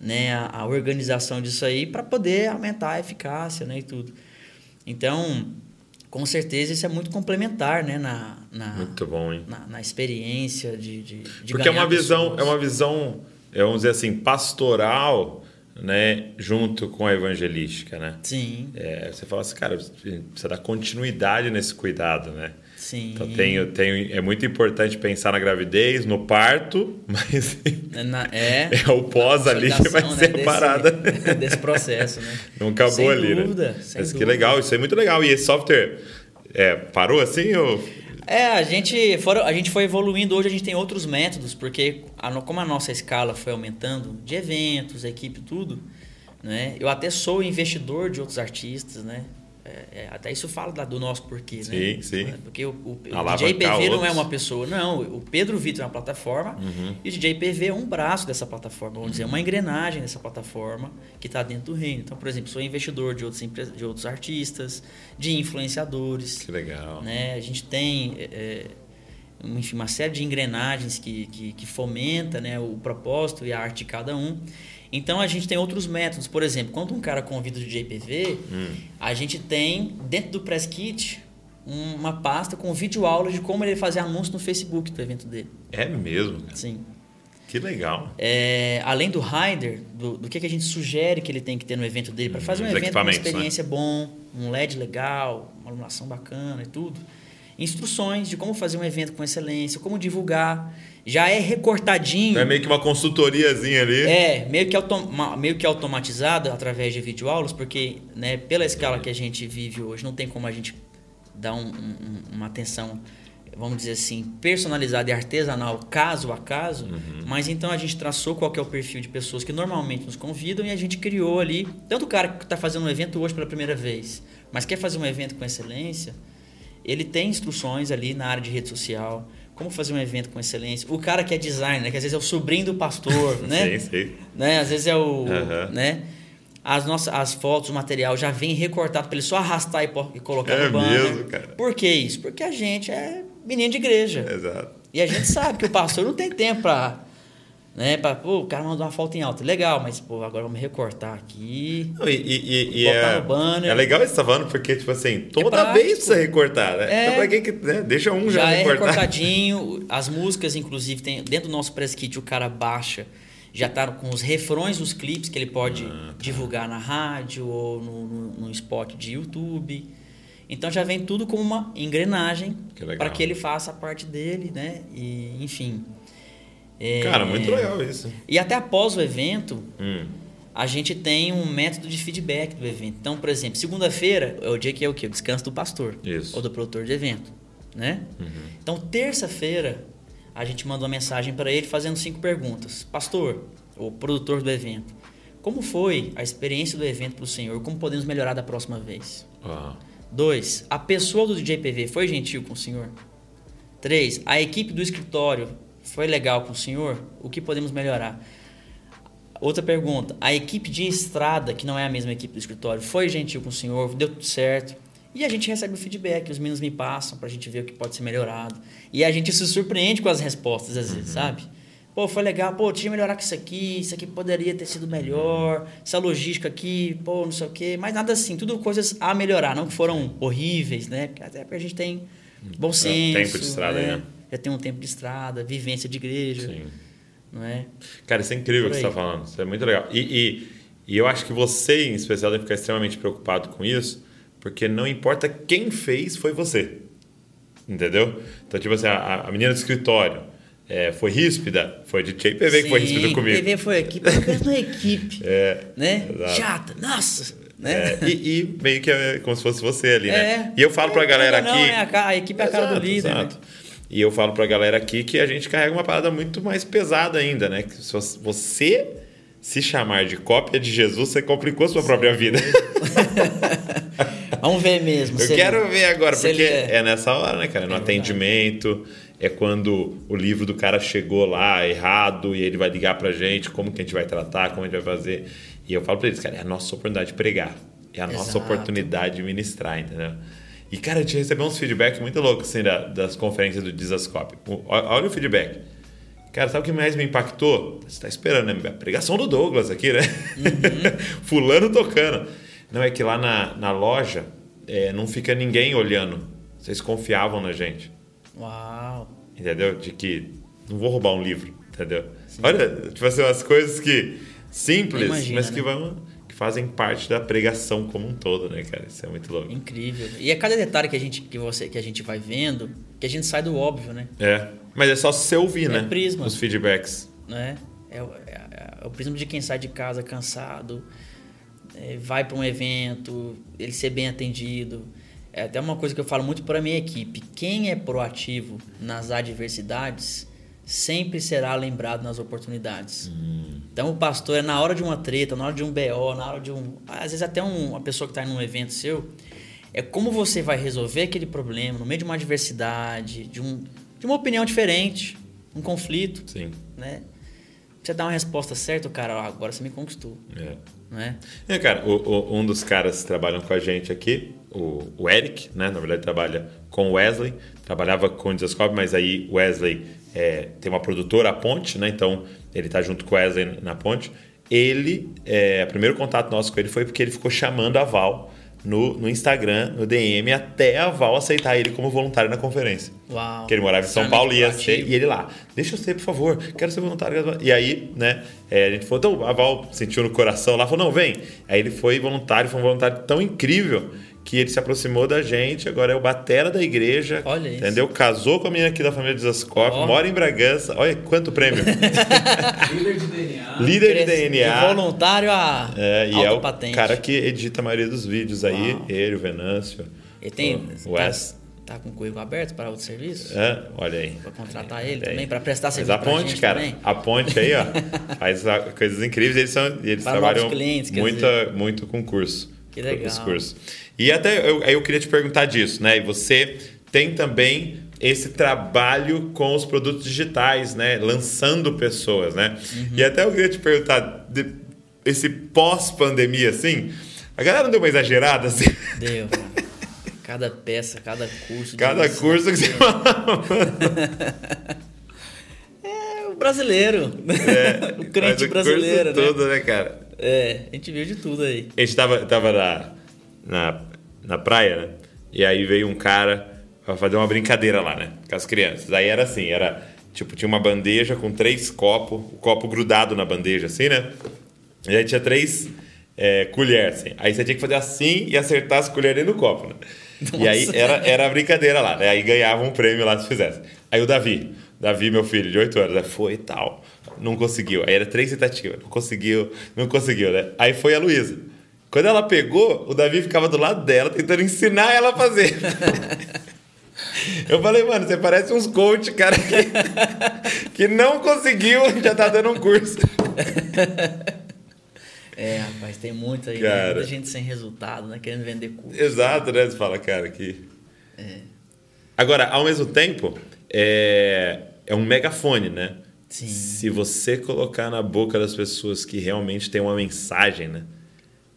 né? A, a organização disso aí para poder aumentar a eficácia, né? E tudo. Então, com certeza isso é muito complementar, né? Na, na, Muito bom, hein? na, na experiência de, de, de Porque é uma visão, pessoas. é uma visão, é, vamos dizer assim, pastoral, né, junto com a evangelística, né? Sim, É, você fala assim, cara, precisa dar continuidade nesse cuidado, né? Sim. Então tem, tem, é muito importante pensar na gravidez, no parto, mas É na- é, é o pós ali que vai consolidação, ser né, a parada. Desse, desse processo, né? Não acabou Sem ali, dúvida, né? sem Mas que dúvida. legal, isso é muito legal. E esse software é, parou assim ou... É, a gente, foram, a gente foi evoluindo. Hoje a gente tem outros métodos, porque a como a nossa escala foi aumentando de eventos, equipe, tudo, né? Eu até sou investidor de outros artistas, né? É, é, até isso fala da- do nosso porquê, Sim, né? sim. Porque o, o, o DJ PV não é uma pessoa, não. O Pedro Vitor é uma plataforma Uhum. e o DJ PV é um braço dessa plataforma, vamos dizer, uma engrenagem dessa plataforma que está dentro do reino. Então, por exemplo, sou investidor de outros, de outros artistas, de influenciadores Que legal. né? A gente tem é, enfim, uma série de engrenagens que, que, que fomenta né, o propósito e a arte de cada um. Então a gente tem outros métodos. Por exemplo, quando um cara convida o DJ PV, Hum. a gente tem dentro do Press Kit um- uma pasta com vídeo-aulas de como ele fazer anúncio no Facebook do evento dele. É mesmo, cara. Sim. Que legal. É, além do rider, do, do que, que a gente sugere que ele tem que ter no evento dele para fazer um Os evento com uma né? experiência bom, um LED legal, uma iluminação bacana e tudo. Instruções de como fazer um evento com excelência, como divulgar. Já é recortadinho. É meio que uma consultoriazinha ali. É, meio que, autom meio que automatizado através de videoaulas, porque né, pela escala que a gente vive hoje, não tem como a gente dar um- um- uma atenção, vamos dizer assim, personalizada e artesanal, caso a caso. Mas então a gente traçou qual é o perfil de pessoas que normalmente nos convidam e a gente criou ali, tanto o cara que está fazendo um evento hoje pela primeira vez, mas quer fazer um evento com excelência, ele tem instruções ali na área de rede social, como fazer um evento com excelência. O cara que é designer, que às vezes é o sobrinho do pastor, né? Sim, sim. né? Às vezes é o, né? As nossas as fotos, o material já vem recortado para ele só arrastar e, e colocar É no banner. mesmo, cara. Por que isso? Porque a gente é menino de igreja. Exato. E a gente sabe que o pastor não tem tempo para Né? Pra, pô, o cara mandou uma foto em alta. Legal, mas, pô, agora vamos recortar aqui. Não, e, e, e Botar é, no banner. é legal você tá falando, porque, tipo assim, toda prático. vez precisa recortar, né? É. Então, pra que que, né? Deixa um já, Já é recortar. recortadinho. As músicas, inclusive, tem dentro do nosso press kit o cara baixa. Já tá com os refrões dos clipes que ele pode Ah, tá. divulgar na rádio ou no, no, no spot de YouTube. Então já vem tudo como uma engrenagem para que ele faça a parte dele, né? E, enfim. É, Cara, muito legal isso. E até após o evento, Hum. a gente tem um método de feedback do evento. Então, por exemplo, segunda-feira é o dia que é o quê? O descanso do pastor. Isso. Uhum. Ou do produtor de evento, né? Então, terça-feira, a gente mandou uma mensagem para ele fazendo cinco perguntas. Pastor, o produtor do evento, como foi a experiência do evento para o senhor? Como podemos melhorar da próxima vez? Ó. Dois, a pessoa do DJ PV foi gentil com o senhor? Três, a equipe do escritório foi legal com o senhor? O que podemos melhorar? Outra pergunta, a equipe de estrada, que não é a mesma equipe do escritório, foi gentil com o senhor? Deu tudo certo? E a gente recebe o feedback, os meninos me passam pra gente ver o que pode ser melhorado. E a gente se surpreende com as respostas, às vezes, sabe? Pô, foi legal, pô, tinha que melhorar com isso aqui, isso aqui poderia ter sido melhor, essa logística aqui, pô, não sei o quê, mas nada assim, tudo coisas a melhorar, não que foram horríveis, né? Até porque a gente tem bom senso. tempo de estrada aí, né? Já tem um tempo de estrada, vivência de igreja, Sim. não é? Cara, isso é incrível o que você está falando. Isso é muito legal. E, e, e eu acho que você, em especial, deve ficar extremamente preocupado com isso, porque não importa quem fez, foi você. Entendeu? Então, tipo assim, a, a menina do escritório é, foi ríspida, foi de JPV que foi ríspida comigo. PV foi penso na equipe, É, né? exato. Chata, nossa, né? É, e, e meio que é como se fosse você ali, né? É. E eu falo pra É, galera não, aqui. é a a equipe é a cara do líder, né? E eu falo pra galera aqui que a gente carrega uma parada muito mais pesada ainda, né? Que se você se chamar de cópia de Jesus, você complicou sua própria vida. Vamos ver mesmo. Eu quero ver agora, porque é. é nessa hora, né, cara? No É atendimento, é quando o livro do cara chegou lá errado e ele vai ligar pra gente, como que a gente vai tratar, como a gente vai fazer. E eu falo pra eles, cara, é a nossa oportunidade de pregar. É a nossa Exato. oportunidade de ministrar, entendeu? E, cara, a gente recebeu uns feedback muito loucos, assim, da- das conferências do Disascope. Olha o feedback. Cara, sabe o que mais me impactou? Você tá esperando, né? A pregação do Douglas aqui, né? Uhum. Fulano tocando. Não, é que lá na, na loja é, não fica ninguém olhando. Vocês confiavam na gente. Uau. Entendeu? De que não vou roubar um livro, entendeu? Olha, tipo assim, umas coisas que simples, Imagina, mas que né? vão fazem parte da pregação como um todo, né, cara? Isso é muito louco. Incrível. E é cada detalhe que a gente que você que a gente vai vendo que a gente sai do óbvio, né? É, mas é só você ouvir, É né? prisma. Os feedbacks. né? É, o- é- é o prisma de quem sai de casa cansado, é, vai para um evento, ele ser bem atendido. É até uma coisa que eu falo muito para minha equipe: quem é proativo nas adversidades sempre será lembrado nas oportunidades. Então o pastor é na hora de uma treta, na hora de um BO, na hora de um. Às vezes até um- uma pessoa que está em um evento seu. É como você vai resolver aquele problema no meio de uma adversidade, de, um, de uma opinião diferente, um conflito Sim. né? Você dá uma resposta certa, cara, "Ah, agora você me conquistou, É. né? É, cara, o- o- um dos caras que trabalham com a gente aqui, o, o Eric, né? Na verdade, trabalha com o Wesley, trabalhava com o Desascope, mas aí Wesley é, tem uma produtora, a Ponte, né? Então ele tá junto com o Wesley na Ponte. Ele, é, o primeiro contato nosso com ele foi porque ele ficou chamando a Val no, no Instagram, no DM, até a Val aceitar ele como voluntário na conferência. Uau. Que ele morava em São Extremamente Paulo e ia ser, e ele lá, deixa eu ser, por favor, quero ser voluntário. E aí, né, é, a gente falou, então, a Val sentiu no coração lá, falou, não, vem. Aí ele foi voluntário, foi um voluntário tão incrível que ele se aproximou da gente, agora é o batera da igreja, Olha isso. entendeu? Casou com a menina aqui da família Desascope, Ó. mora em Bragança, olha quanto prêmio. Líder de DNA. Líder de DNA. De voluntário a É, e é o patente. cara que edita a maioria dos vídeos aí, Uau. ele, o Venâncio, Ele tem. o Wes. Tá, tá com o currículo aberto para outro serviço? É, olha aí. Pra contratar ele Tem. também, para prestar Mas serviço a pra ponte, gente cara, também. a ponte aí, ó, faz a- coisas incríveis. Eles, são, eles Para trabalham clientes, muita, muito com curso. Que legal. Os cursos. E até eu, eu queria te perguntar disso, né? E você tem também esse trabalho com os produtos digitais, né? Lançando pessoas, né? Uhum. E até eu queria te perguntar, de- esse pós-pandemia, assim, a galera não deu uma exagerada, assim? Deu. Cada peça, cada curso. Cada curso que você fala. É, brasileiro. É, o crente o brasileiro, né? Tudo, né, cara? É, a gente viu de tudo aí. A gente tava, tava na, na, na praia, né? E aí veio um cara pra fazer uma brincadeira lá, né? Com as crianças. Aí era assim, era tipo, tinha uma bandeja com três copos, o copo grudado na bandeja, assim, né? E aí tinha três é, colheres, assim. Aí você tinha que fazer assim e acertar as colheres no copo, né? E aí Nossa. era, era a brincadeira lá, né? Aí ganhava um prêmio lá se fizesse. Aí o Davi, Davi, meu filho, de 8 anos, né? foi e tal. Não conseguiu. Aí era três tentativas. Não conseguiu, não conseguiu, né? Aí foi a Luísa. Quando ela pegou, o Davi ficava do lado dela, tentando ensinar ela a fazer. Eu falei, mano, você parece uns coach, cara, que, que não conseguiu, já tá dando um curso. É, rapaz, tem muito aí, né? Cara. muita gente sem resultado, né? Querendo vender curso. Exato, né? Você fala, cara, que. Agora, ao mesmo tempo, é, é um megafone, né? Sim. Se você colocar na boca das pessoas que realmente tem uma mensagem, né?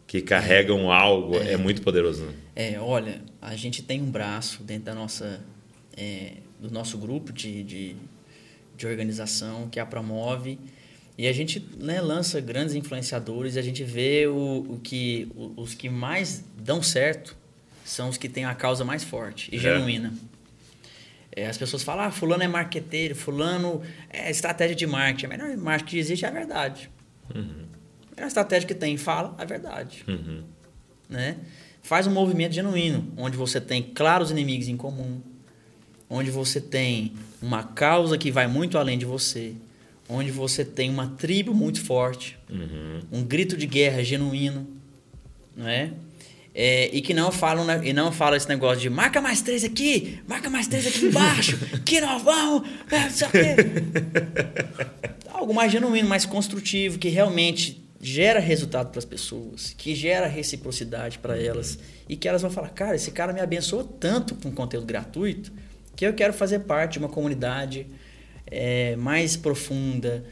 Que carregam algo, é, muito poderoso, né? É, olha, a gente tem um braço dentro da nossa, é, do nosso grupo de, de, de organização que a promove e a gente né, lança grandes influenciadores e a gente vê o, o que, o- os que mais dão certo são os que têm a causa mais forte e É. genuína. É, as pessoas falam, ah, fulano é marqueteiro, fulano é estratégia de marketing. A melhor marketing que existe é a verdade. A melhor estratégia que tem, fala a verdade Uhum. né? Faz um movimento genuíno, onde você tem claros inimigos em comum, onde você tem uma causa que vai muito além de você, onde você tem uma tribo muito forte, Uhum. um grito de guerra genuíno, não é? É, e que não falam né, e não fala esse negócio de marca mais três aqui, marca mais três aqui embaixo, que nós vamos, é, algo mais genuíno, mais construtivo, que realmente gera resultado para as pessoas, que gera reciprocidade para elas e que elas vão falar, cara, esse cara me abençoou tanto com conteúdo gratuito que eu quero fazer parte de uma comunidade é, mais profunda.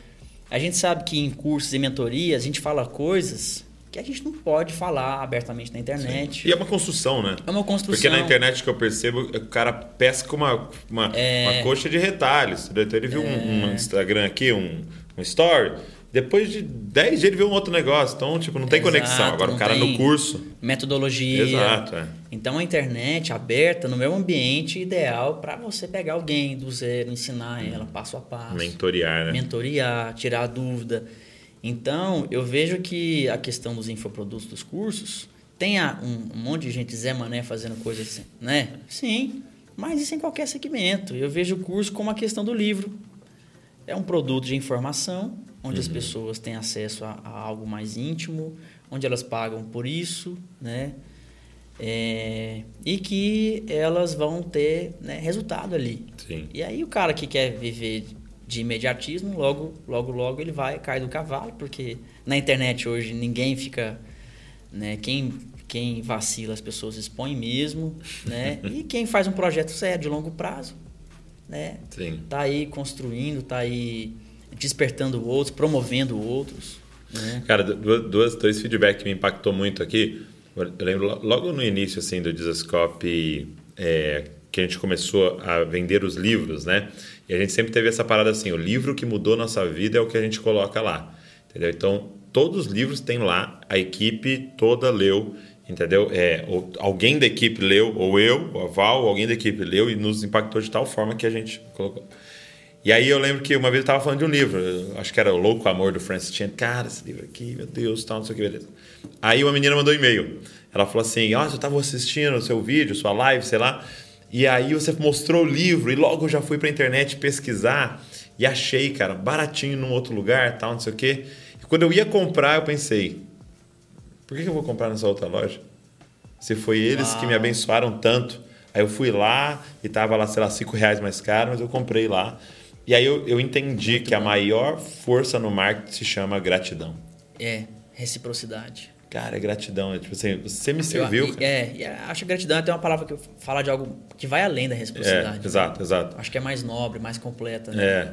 A gente sabe que em cursos e mentorias a gente fala coisas que a gente não pode falar abertamente na internet. E é uma construção, né? É uma construção. Porque na internet que eu percebo, o cara pesca uma, uma, É. uma coxa de retalhos. Então ele viu um, um Instagram aqui, um, um story. Depois de 10 dias ele viu um outro negócio. Então, tipo, não tem Exato, conexão. Agora o cara no curso. Metodologia. Exato, é. Então a internet aberta no meu ambiente ideal para você pegar alguém do zero, ensinar ela passo a passo. Mentoriar, né? mentorear, tirar a dúvida. Então, eu vejo que a questão dos infoprodutos dos cursos tem um, um monte de gente Zé Mané fazendo coisas assim, né? Sim, mas isso em qualquer segmento. Eu vejo o curso como a questão do livro. É um produto de informação, onde as pessoas têm acesso a, a algo mais íntimo, onde elas pagam por isso, né? É, e que elas vão ter né, resultado ali. Sim. E aí o cara que quer viver de imediatismo, logo, logo, logo ele vai cair do cavalo, porque na internet hoje ninguém fica, né? Quem quem vacila as pessoas expõe mesmo, né? E quem faz um projeto sério de longo prazo, né? Sim. Tá aí construindo, tá aí despertando outros, promovendo outros, né? Cara, duas, dois feedback que me impactou muito aqui. Eu lembro lo- logo no início assim do Dizascope, é, que a gente começou a vender os livros, né? E a gente sempre teve essa parada assim, o livro que mudou nossa vida é o que a gente coloca lá, entendeu? Então, todos os livros tem lá, a equipe toda leu, entendeu? É, alguém da equipe leu, ou eu, ou a Val, alguém da equipe leu e nos impactou de tal forma que a gente colocou. E aí eu lembro que uma vez eu tava falando de um livro, acho que era O Louco Amor do Francis Chan. Cara, esse livro aqui, meu Deus, tal, não sei o que, beleza. Aí uma menina mandou um e-mail. Ela falou assim: Ó, eu tava assistindo o seu vídeo, sua live, sei lá. E aí você mostrou o livro, e logo eu já fui pra internet pesquisar e achei, cara, baratinho num outro lugar, tal, não sei o quê. E quando eu ia comprar, eu pensei: por que que eu vou comprar nessa outra loja? Se foi eles que me Uau. abençoaram tanto. Aí eu fui lá e tava lá, sei lá, 5 reais mais caro, mas eu comprei lá. E aí eu, eu entendi que a maior força no marketing se chama gratidão. É, reciprocidade. Cara, é gratidão. É tipo assim, você me Eu- serviu, e- cara. é, e acho que gratidão é até uma palavra que fala de algo que vai além da reciprocidade. É, exato, exato. Acho que é mais nobre, mais completa. Né? É.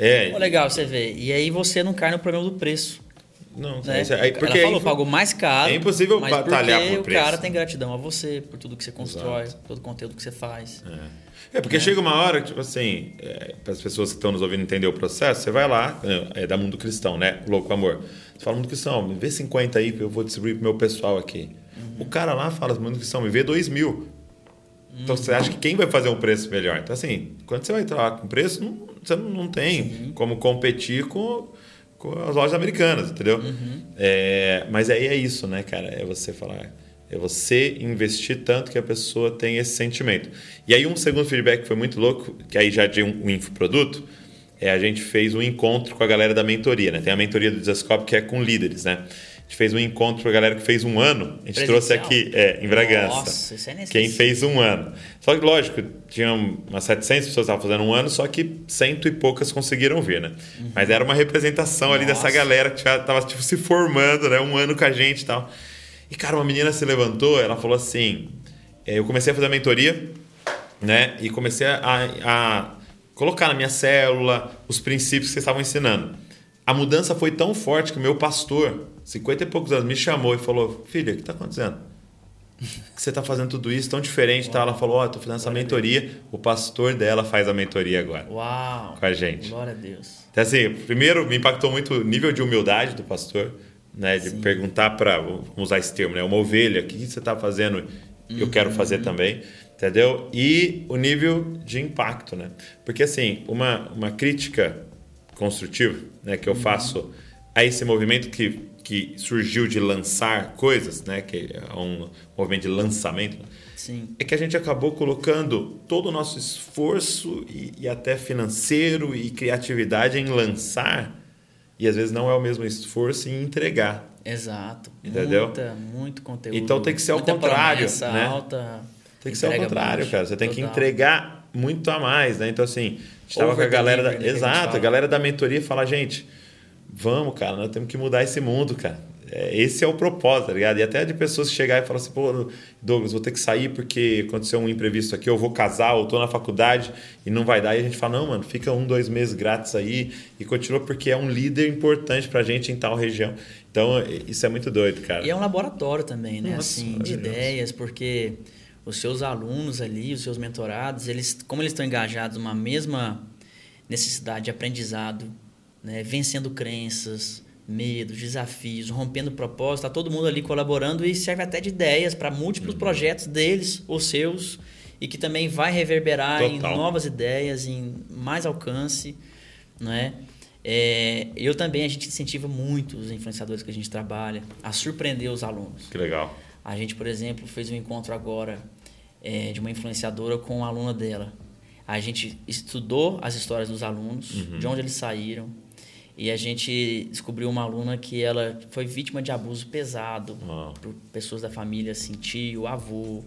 É, Pô, legal você ver. E aí você não cai no problema do preço. Não, né? é- porque ela falou, é pagou mais caro. é impossível batalhar porque por o preço. cara tem gratidão a você por tudo que você constrói, Exato. todo o conteúdo que você faz. É, porque chega uma hora que, tipo assim, para as pessoas que estão nos ouvindo entender o processo, você vai lá, é, é da Mundo Cristão, né? Louco Amor. Você fala, Mundo Cristão, me vê 50 aí que eu vou distribuir pro meu pessoal aqui. O cara lá fala, Mundo Cristão, me vê 2 mil. Então você acha que quem vai fazer um preço melhor? Então, assim, quando você vai entrar com preço, não, você não, tem como competir com, com as lojas americanas, entendeu? É, mas aí é isso, né, cara? É você falar. É você investir tanto que a pessoa tem esse sentimento. E aí, um segundo feedback que foi muito louco, que aí já de um, um infoproduto, é a gente fez um encontro com a galera da mentoria, né? Tem a mentoria do Desascope que é com líderes, né? A gente fez um encontro com a galera que fez um ano. A gente trouxe Presencial? aqui, é, em Bragança. Nossa, isso é necessário. Quem fez um ano. Só que, lógico, tinha umas 700 pessoas que estavam fazendo um ano, só que cento e poucas conseguiram vir, né? Mas era uma representação ali dessa Nossa. galera que já estava tipo, se formando, né? Um ano com a gente e tal. E, cara, uma menina se levantou, ela falou assim... é, Eu comecei a fazer a mentoria, né? E comecei a, a colocar na minha célula os princípios que vocês estavam ensinando. A mudança foi tão forte que o meu pastor, 50 e poucos anos, me chamou e falou: Filha, o que está acontecendo? Que você está fazendo tudo isso tão diferente? tal. Ela falou: Ó, estou fazendo essa mentoria. O pastor dela faz a mentoria agora Uau! com a gente. Glória a Deus. Então, assim, primeiro me impactou muito o nível de humildade do pastor, né? De perguntar para, vamos usar esse termo, né? Uma ovelha, o que você está fazendo? Eu quero fazer também, entendeu? E o nível de impacto, né? Porque, assim, uma, uma crítica construtiva, né? Que eu faço a esse movimento que, que surgiu de lançar coisas, né? Que é um movimento de lançamento, Sim. é que a gente acabou colocando todo o nosso esforço e, e até financeiro e criatividade em lançar e às vezes não é o mesmo esforço em entregar. Exato. Entendeu? Muita, muito conteúdo. Então tem que ser ao contrário, promessa né? Alta, Tem que ser ao contrário, baixa. cara. Você tem que Total. entregar muito a mais, né? Então assim, a gente tava com a galera da, né, que a exato, a fala. galera da mentoria fala, gente, vamos, cara, nós temos que mudar esse mundo, cara. É, Esse é o propósito, tá ligado? E até de pessoas chegar e falar assim, pô, Douglas, vou ter que sair porque aconteceu um imprevisto aqui, eu vou casar, eu tô na faculdade e não vai dar. E a gente fala, não, mano, fica um, dois meses grátis aí e continua porque é um líder importante pra gente em tal região. Então, isso é muito doido, cara. E é um laboratório também, né? Nossa, assim, de ideias, porque os seus alunos ali, os seus mentorados, eles, como eles estão engajados numa mesma necessidade de aprendizado, né? vencendo crenças, medos, desafios, rompendo propósito, tá todo mundo ali colaborando e serve até de ideias para múltiplos Uhum. projetos deles, os seus, e que também vai reverberar em Total. novas ideias, em mais alcance, né? É, eu também, a gente incentiva muito os influenciadores que a gente trabalha a surpreender os alunos. Que legal. A gente, por exemplo, fez um encontro agora é, de uma influenciadora com uma aluna dela. A gente estudou as histórias dos alunos, de onde eles saíram, e a gente descobriu uma aluna que ela foi vítima de abuso pesado por pessoas da família, assim, tio, avô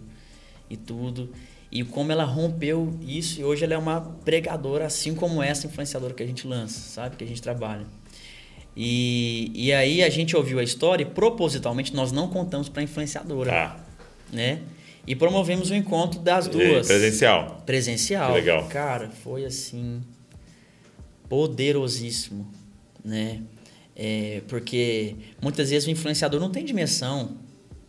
e tudo. E como ela rompeu isso e hoje ela é uma pregadora, assim como essa influenciadora que a gente lança, sabe? Que a gente trabalha. E, e aí a gente ouviu a história e propositalmente nós não contamos para a influenciadora, Tá. né? E promovemos o encontro das E duas. Presencial. Presencial. Que legal. Cara, foi assim poderosíssimo, né? É, porque muitas vezes o influenciador não tem dimensão,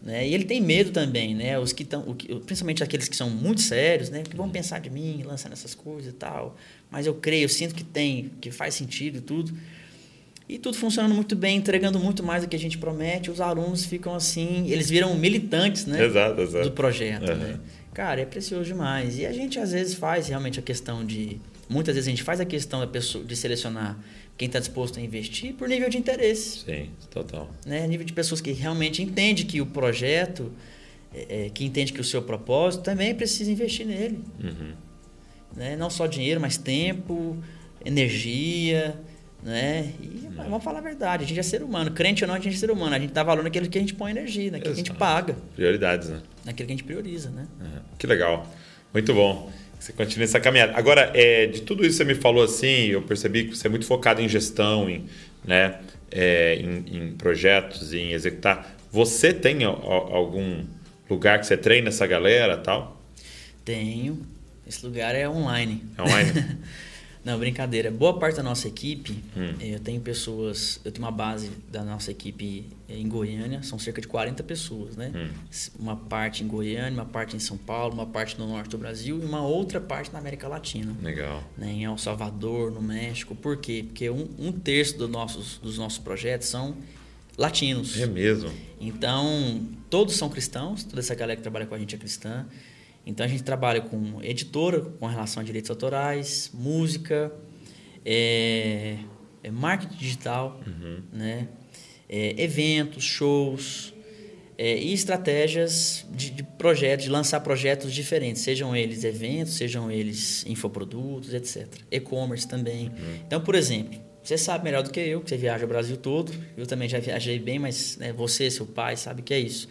né? E ele tem medo também, né? Os que estão, principalmente aqueles que são muito sérios, né? Que vão pensar de mim, lançando essas coisas e tal. Mas eu creio, eu sinto que tem, que faz sentido e tudo. E tudo funcionando muito bem, entregando muito mais do que a gente promete. Os alunos ficam assim, eles viram militantes, né? Exato, exato. do projeto, Uhum. né? Cara, é precioso demais. E a gente às vezes faz realmente a questão de. Muitas vezes a gente faz a questão da pessoa de selecionar quem está disposto a investir por nível de interesse. Sim, total. Né? Nível de pessoas que realmente entende que o projeto, é, é, que entende que o seu propósito também precisa investir nele. Uhum. Né? Não só dinheiro, mas tempo, energia. Né? E vamos falar a verdade, a gente é ser humano. Crente ou não, a gente é ser humano. A gente dá valor naquilo que a gente põe energia, naquilo que a gente Exato. paga, Prioridades, né? naquilo que a gente prioriza. Né? Uhum. Que legal. Muito bom. Você continua essa caminhada. Agora, é, de tudo isso que você me falou assim, eu percebi que você é muito focado em gestão, em, né, é, em, em projetos, em executar. Você tem algum lugar que você treina essa galera tal? Tenho. Esse lugar é online. É online? Não, brincadeira. Boa parte da nossa equipe, Hum. eh, eu tenho pessoas, eu tenho uma base da nossa equipe eh, em Goiânia, são cerca de 40 pessoas, né? Hum. Uma parte em Goiânia, uma parte em São Paulo, uma parte no norte do Brasil e uma outra parte na América Latina. Legal. né, em El Salvador, no México. Por quê? Porque um, um terço dos nossos, dos nossos projetos são latinos. É mesmo. Então, todos são cristãos, toda essa galera que trabalha com a gente é cristã. Então, a gente trabalha com editora, com relação a direitos autorais, música, é, é marketing digital, né? É, eventos, shows é, e estratégias de, de projetos, de lançar projetos diferentes, sejam eles eventos, sejam eles infoprodutos, etc. E-commerce também. Então, por exemplo, você sabe melhor do que eu, que você viaja o Brasil todo. Eu também já viajei bem, mas né, você, seu pai, sabe que é isso.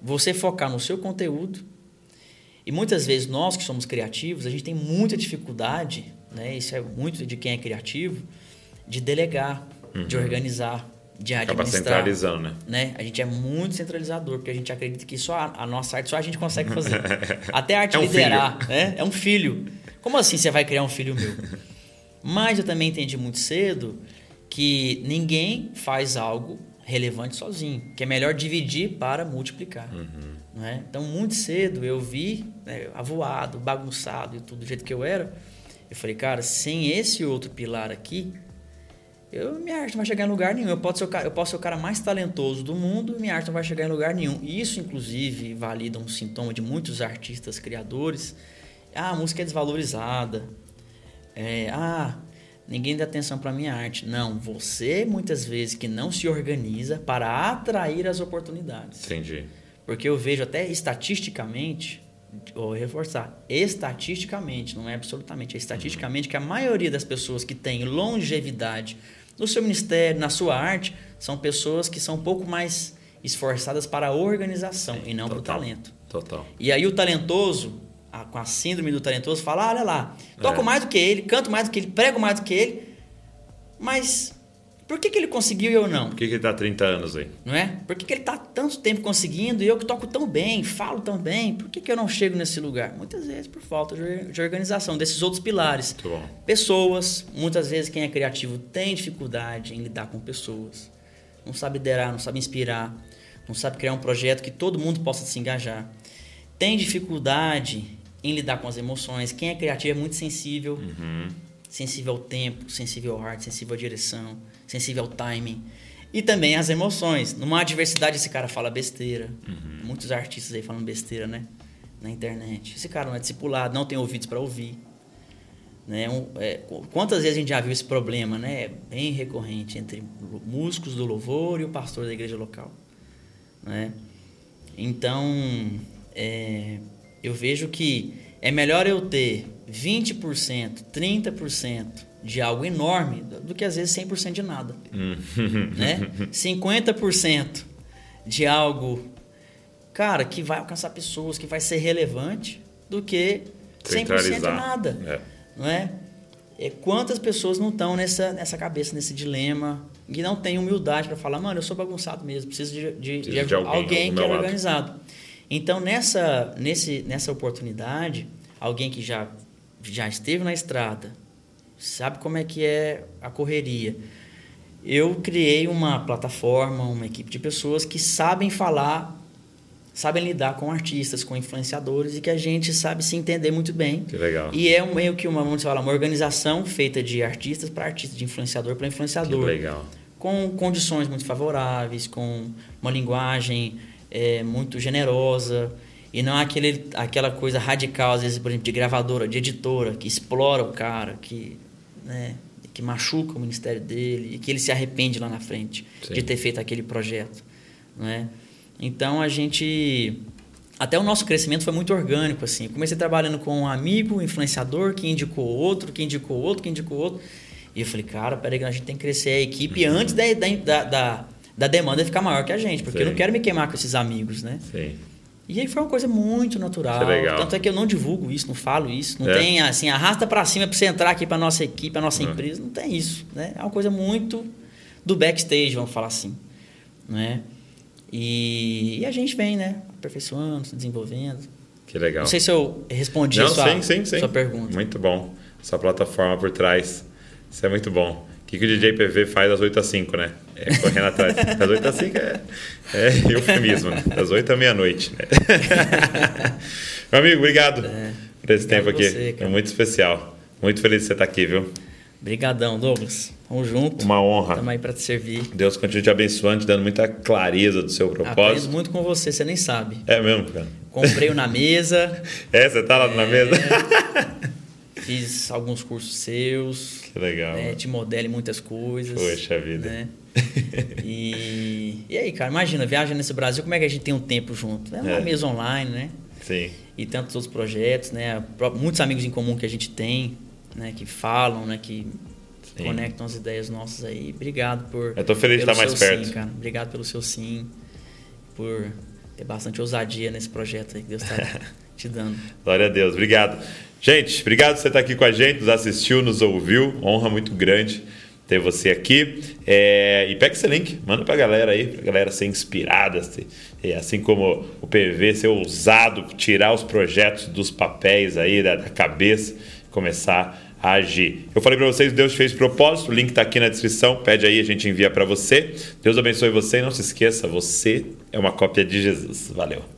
Você focar no seu conteúdo. E muitas vezes nós que somos criativos, a gente tem muita dificuldade, né? Isso é muito de quem é criativo, de delegar, de organizar, de Acaba administrar centralizando, né? né? A gente é muito centralizador, porque a gente acredita que só a, a nossa arte só a gente consegue fazer. Até a arte É um liderar, né? É um filho. Como assim você vai criar um filho meu? Mas eu também entendi muito cedo que ninguém faz algo relevante sozinho, que é melhor dividir para multiplicar. Né? Então, muito cedo eu vi, né, avoado, bagunçado e tudo do jeito que eu era. Eu falei, cara, sem esse outro pilar aqui, eu, minha arte não vai chegar em lugar nenhum. Eu posso, ser o cara, eu posso ser o cara mais talentoso do mundo, minha arte não vai chegar em lugar nenhum. E isso, inclusive, valida um sintoma de muitos artistas, criadores. Ah, a música é desvalorizada. É, ah, ninguém dá atenção para minha arte. Não, você muitas vezes que não se organiza para atrair as oportunidades. Entendi. Porque eu vejo até estatisticamente, vou reforçar, estatisticamente, não é absolutamente, é estatisticamente que a maioria das pessoas que têm longevidade no seu ministério, na sua arte, são pessoas que são um pouco mais esforçadas para a organização e não para o talento. Total. E aí o talentoso, a- com a síndrome do talentoso, fala: "Ah, olha lá, toco É. mais do que ele, canto mais do que ele, prego mais do que ele, mas por que, que ele conseguiu e eu não? Por que, que ele tá há 30 anos aí? Não é? Por que, que ele está tanto tempo conseguindo e eu que toco tão bem, falo tão bem, por que, que eu não chego nesse lugar? Muitas vezes por falta de de organização, desses outros pilares. Muito bom. Pessoas, muitas vezes quem é criativo tem dificuldade em lidar com pessoas. Não sabe liderar, não sabe inspirar, não sabe criar um projeto que todo mundo possa se engajar. Tem dificuldade em lidar com as emoções. Quem é criativo é muito sensível. Uhum. Sensível ao tempo, sensível à arte, sensível à direção, sensível ao timing. E também às emoções. Numa adversidade, esse cara fala besteira. Uhum. Muitos artistas aí falando besteira, né? Na internet. Esse cara não é discipulado, não tem ouvidos para ouvir. Né? Um, é, qu- quantas vezes a gente já viu esse problema, né? É bem recorrente entre músicos do louvor e o pastor da igreja local, né? Então, é, eu vejo que é melhor eu ter 20%, 30% de algo enorme do que às vezes 100% de nada, né? 50% de algo, cara, que vai alcançar pessoas, que vai ser relevante, do que 100% de nada É. não é? É, quantas pessoas não estão nessa, nessa cabeça, nesse dilema, e não tem humildade para falar, mano, eu sou bagunçado mesmo, preciso de, de, Preciso de de alguém alguém, que é organizado. Então, nessa, nesse, nessa oportunidade, alguém que já, já esteve na estrada, sabe como é que é a correria. Eu criei uma plataforma, uma equipe de pessoas que sabem falar, sabem lidar com artistas, com influenciadores e que a gente sabe se entender muito bem. Que legal. E é um- meio que uma, vamos falar, uma organização feita de artistas para artistas, de influenciador para Que influenciador. legal. Com condições muito favoráveis, com uma linguagem é, muito generosa. E não aquele, aquela coisa radical, às vezes, por exemplo, de gravadora, de editora, que explora o cara, que, né, que machuca o ministério dele e que ele se arrepende lá na frente Sim. de ter feito aquele projeto. Né? Então a gente. Até o nosso crescimento foi muito orgânico, assim. Eu comecei trabalhando com um amigo, um influenciador, que indicou outro, que indicou outro, que indicou outro. E eu falei, cara, peraí, a gente tem que crescer a equipe antes da, da, da, da demanda ficar maior que a gente, porque eu Sim. não quero me queimar com esses amigos, né? Sim. E aí foi uma coisa muito natural. Que legal. Tanto é que eu não divulgo isso, não falo isso. Não É. tem assim, arrasta pra cima pra você entrar aqui pra nossa equipe, pra nossa É. empresa. Não tem isso, né? É uma coisa muito do backstage, vamos falar assim. Né? E, e a gente vem, né? Aperfeiçoando, se desenvolvendo. Que legal. Não sei se eu respondi Não, a sua, sim, sim, sim. sua pergunta. Muito bom. essa plataforma por trás. Isso é muito bom. O que, que o DJ PV faz das 8 às 5, né? É correndo atrás. Das 8 às 5 é, é eufemismo, né? Das 8 à meia-noite, né? Meu amigo, obrigado É, por esse obrigado tempo aqui. você, é muito especial. Muito feliz de você estar aqui, viu? Brigadão, Douglas. Tamo junto. Uma honra. Tamo aí pra te servir. Deus continue te abençoando, te dando muita clareza do seu Aprendo propósito. muito com você, você nem sabe. É mesmo, cara? Comprei o na mesa, É, você tá lá na É. mesa? fiz alguns cursos seus, que legal. né, te modelo em muitas coisas. Poxa vida. Né? E, e aí, cara, imagina, viaja nesse Brasil, como é que a gente tem um tempo junto? É uma É. mesa online, né? Sim. E tantos outros projetos, né? Muitos amigos em comum que a gente tem, né? Que falam, né? Que Sim. conectam as ideias nossas aí. Obrigado por. Eu tô feliz de estar mais seu perto. Sim, cara. Obrigado pelo seu sim. Por ter bastante ousadia nesse projeto aí que Deus está te dando. Glória a Deus. Obrigado. Gente, obrigado por você estar aqui com a gente, nos assistiu, nos ouviu. Honra muito grande ter você aqui. É, e pega esse link, manda pra galera aí, pra galera ser inspirada, ser- é, assim como o PV, ser ousado, tirar os projetos dos papéis aí, da, da cabeça, começar a agir. Eu falei pra vocês, Deus fez propósito, o link tá aqui na descrição, pede aí, a gente envia pra você. Deus abençoe você e não se esqueça, você é uma cópia de Jesus. Valeu.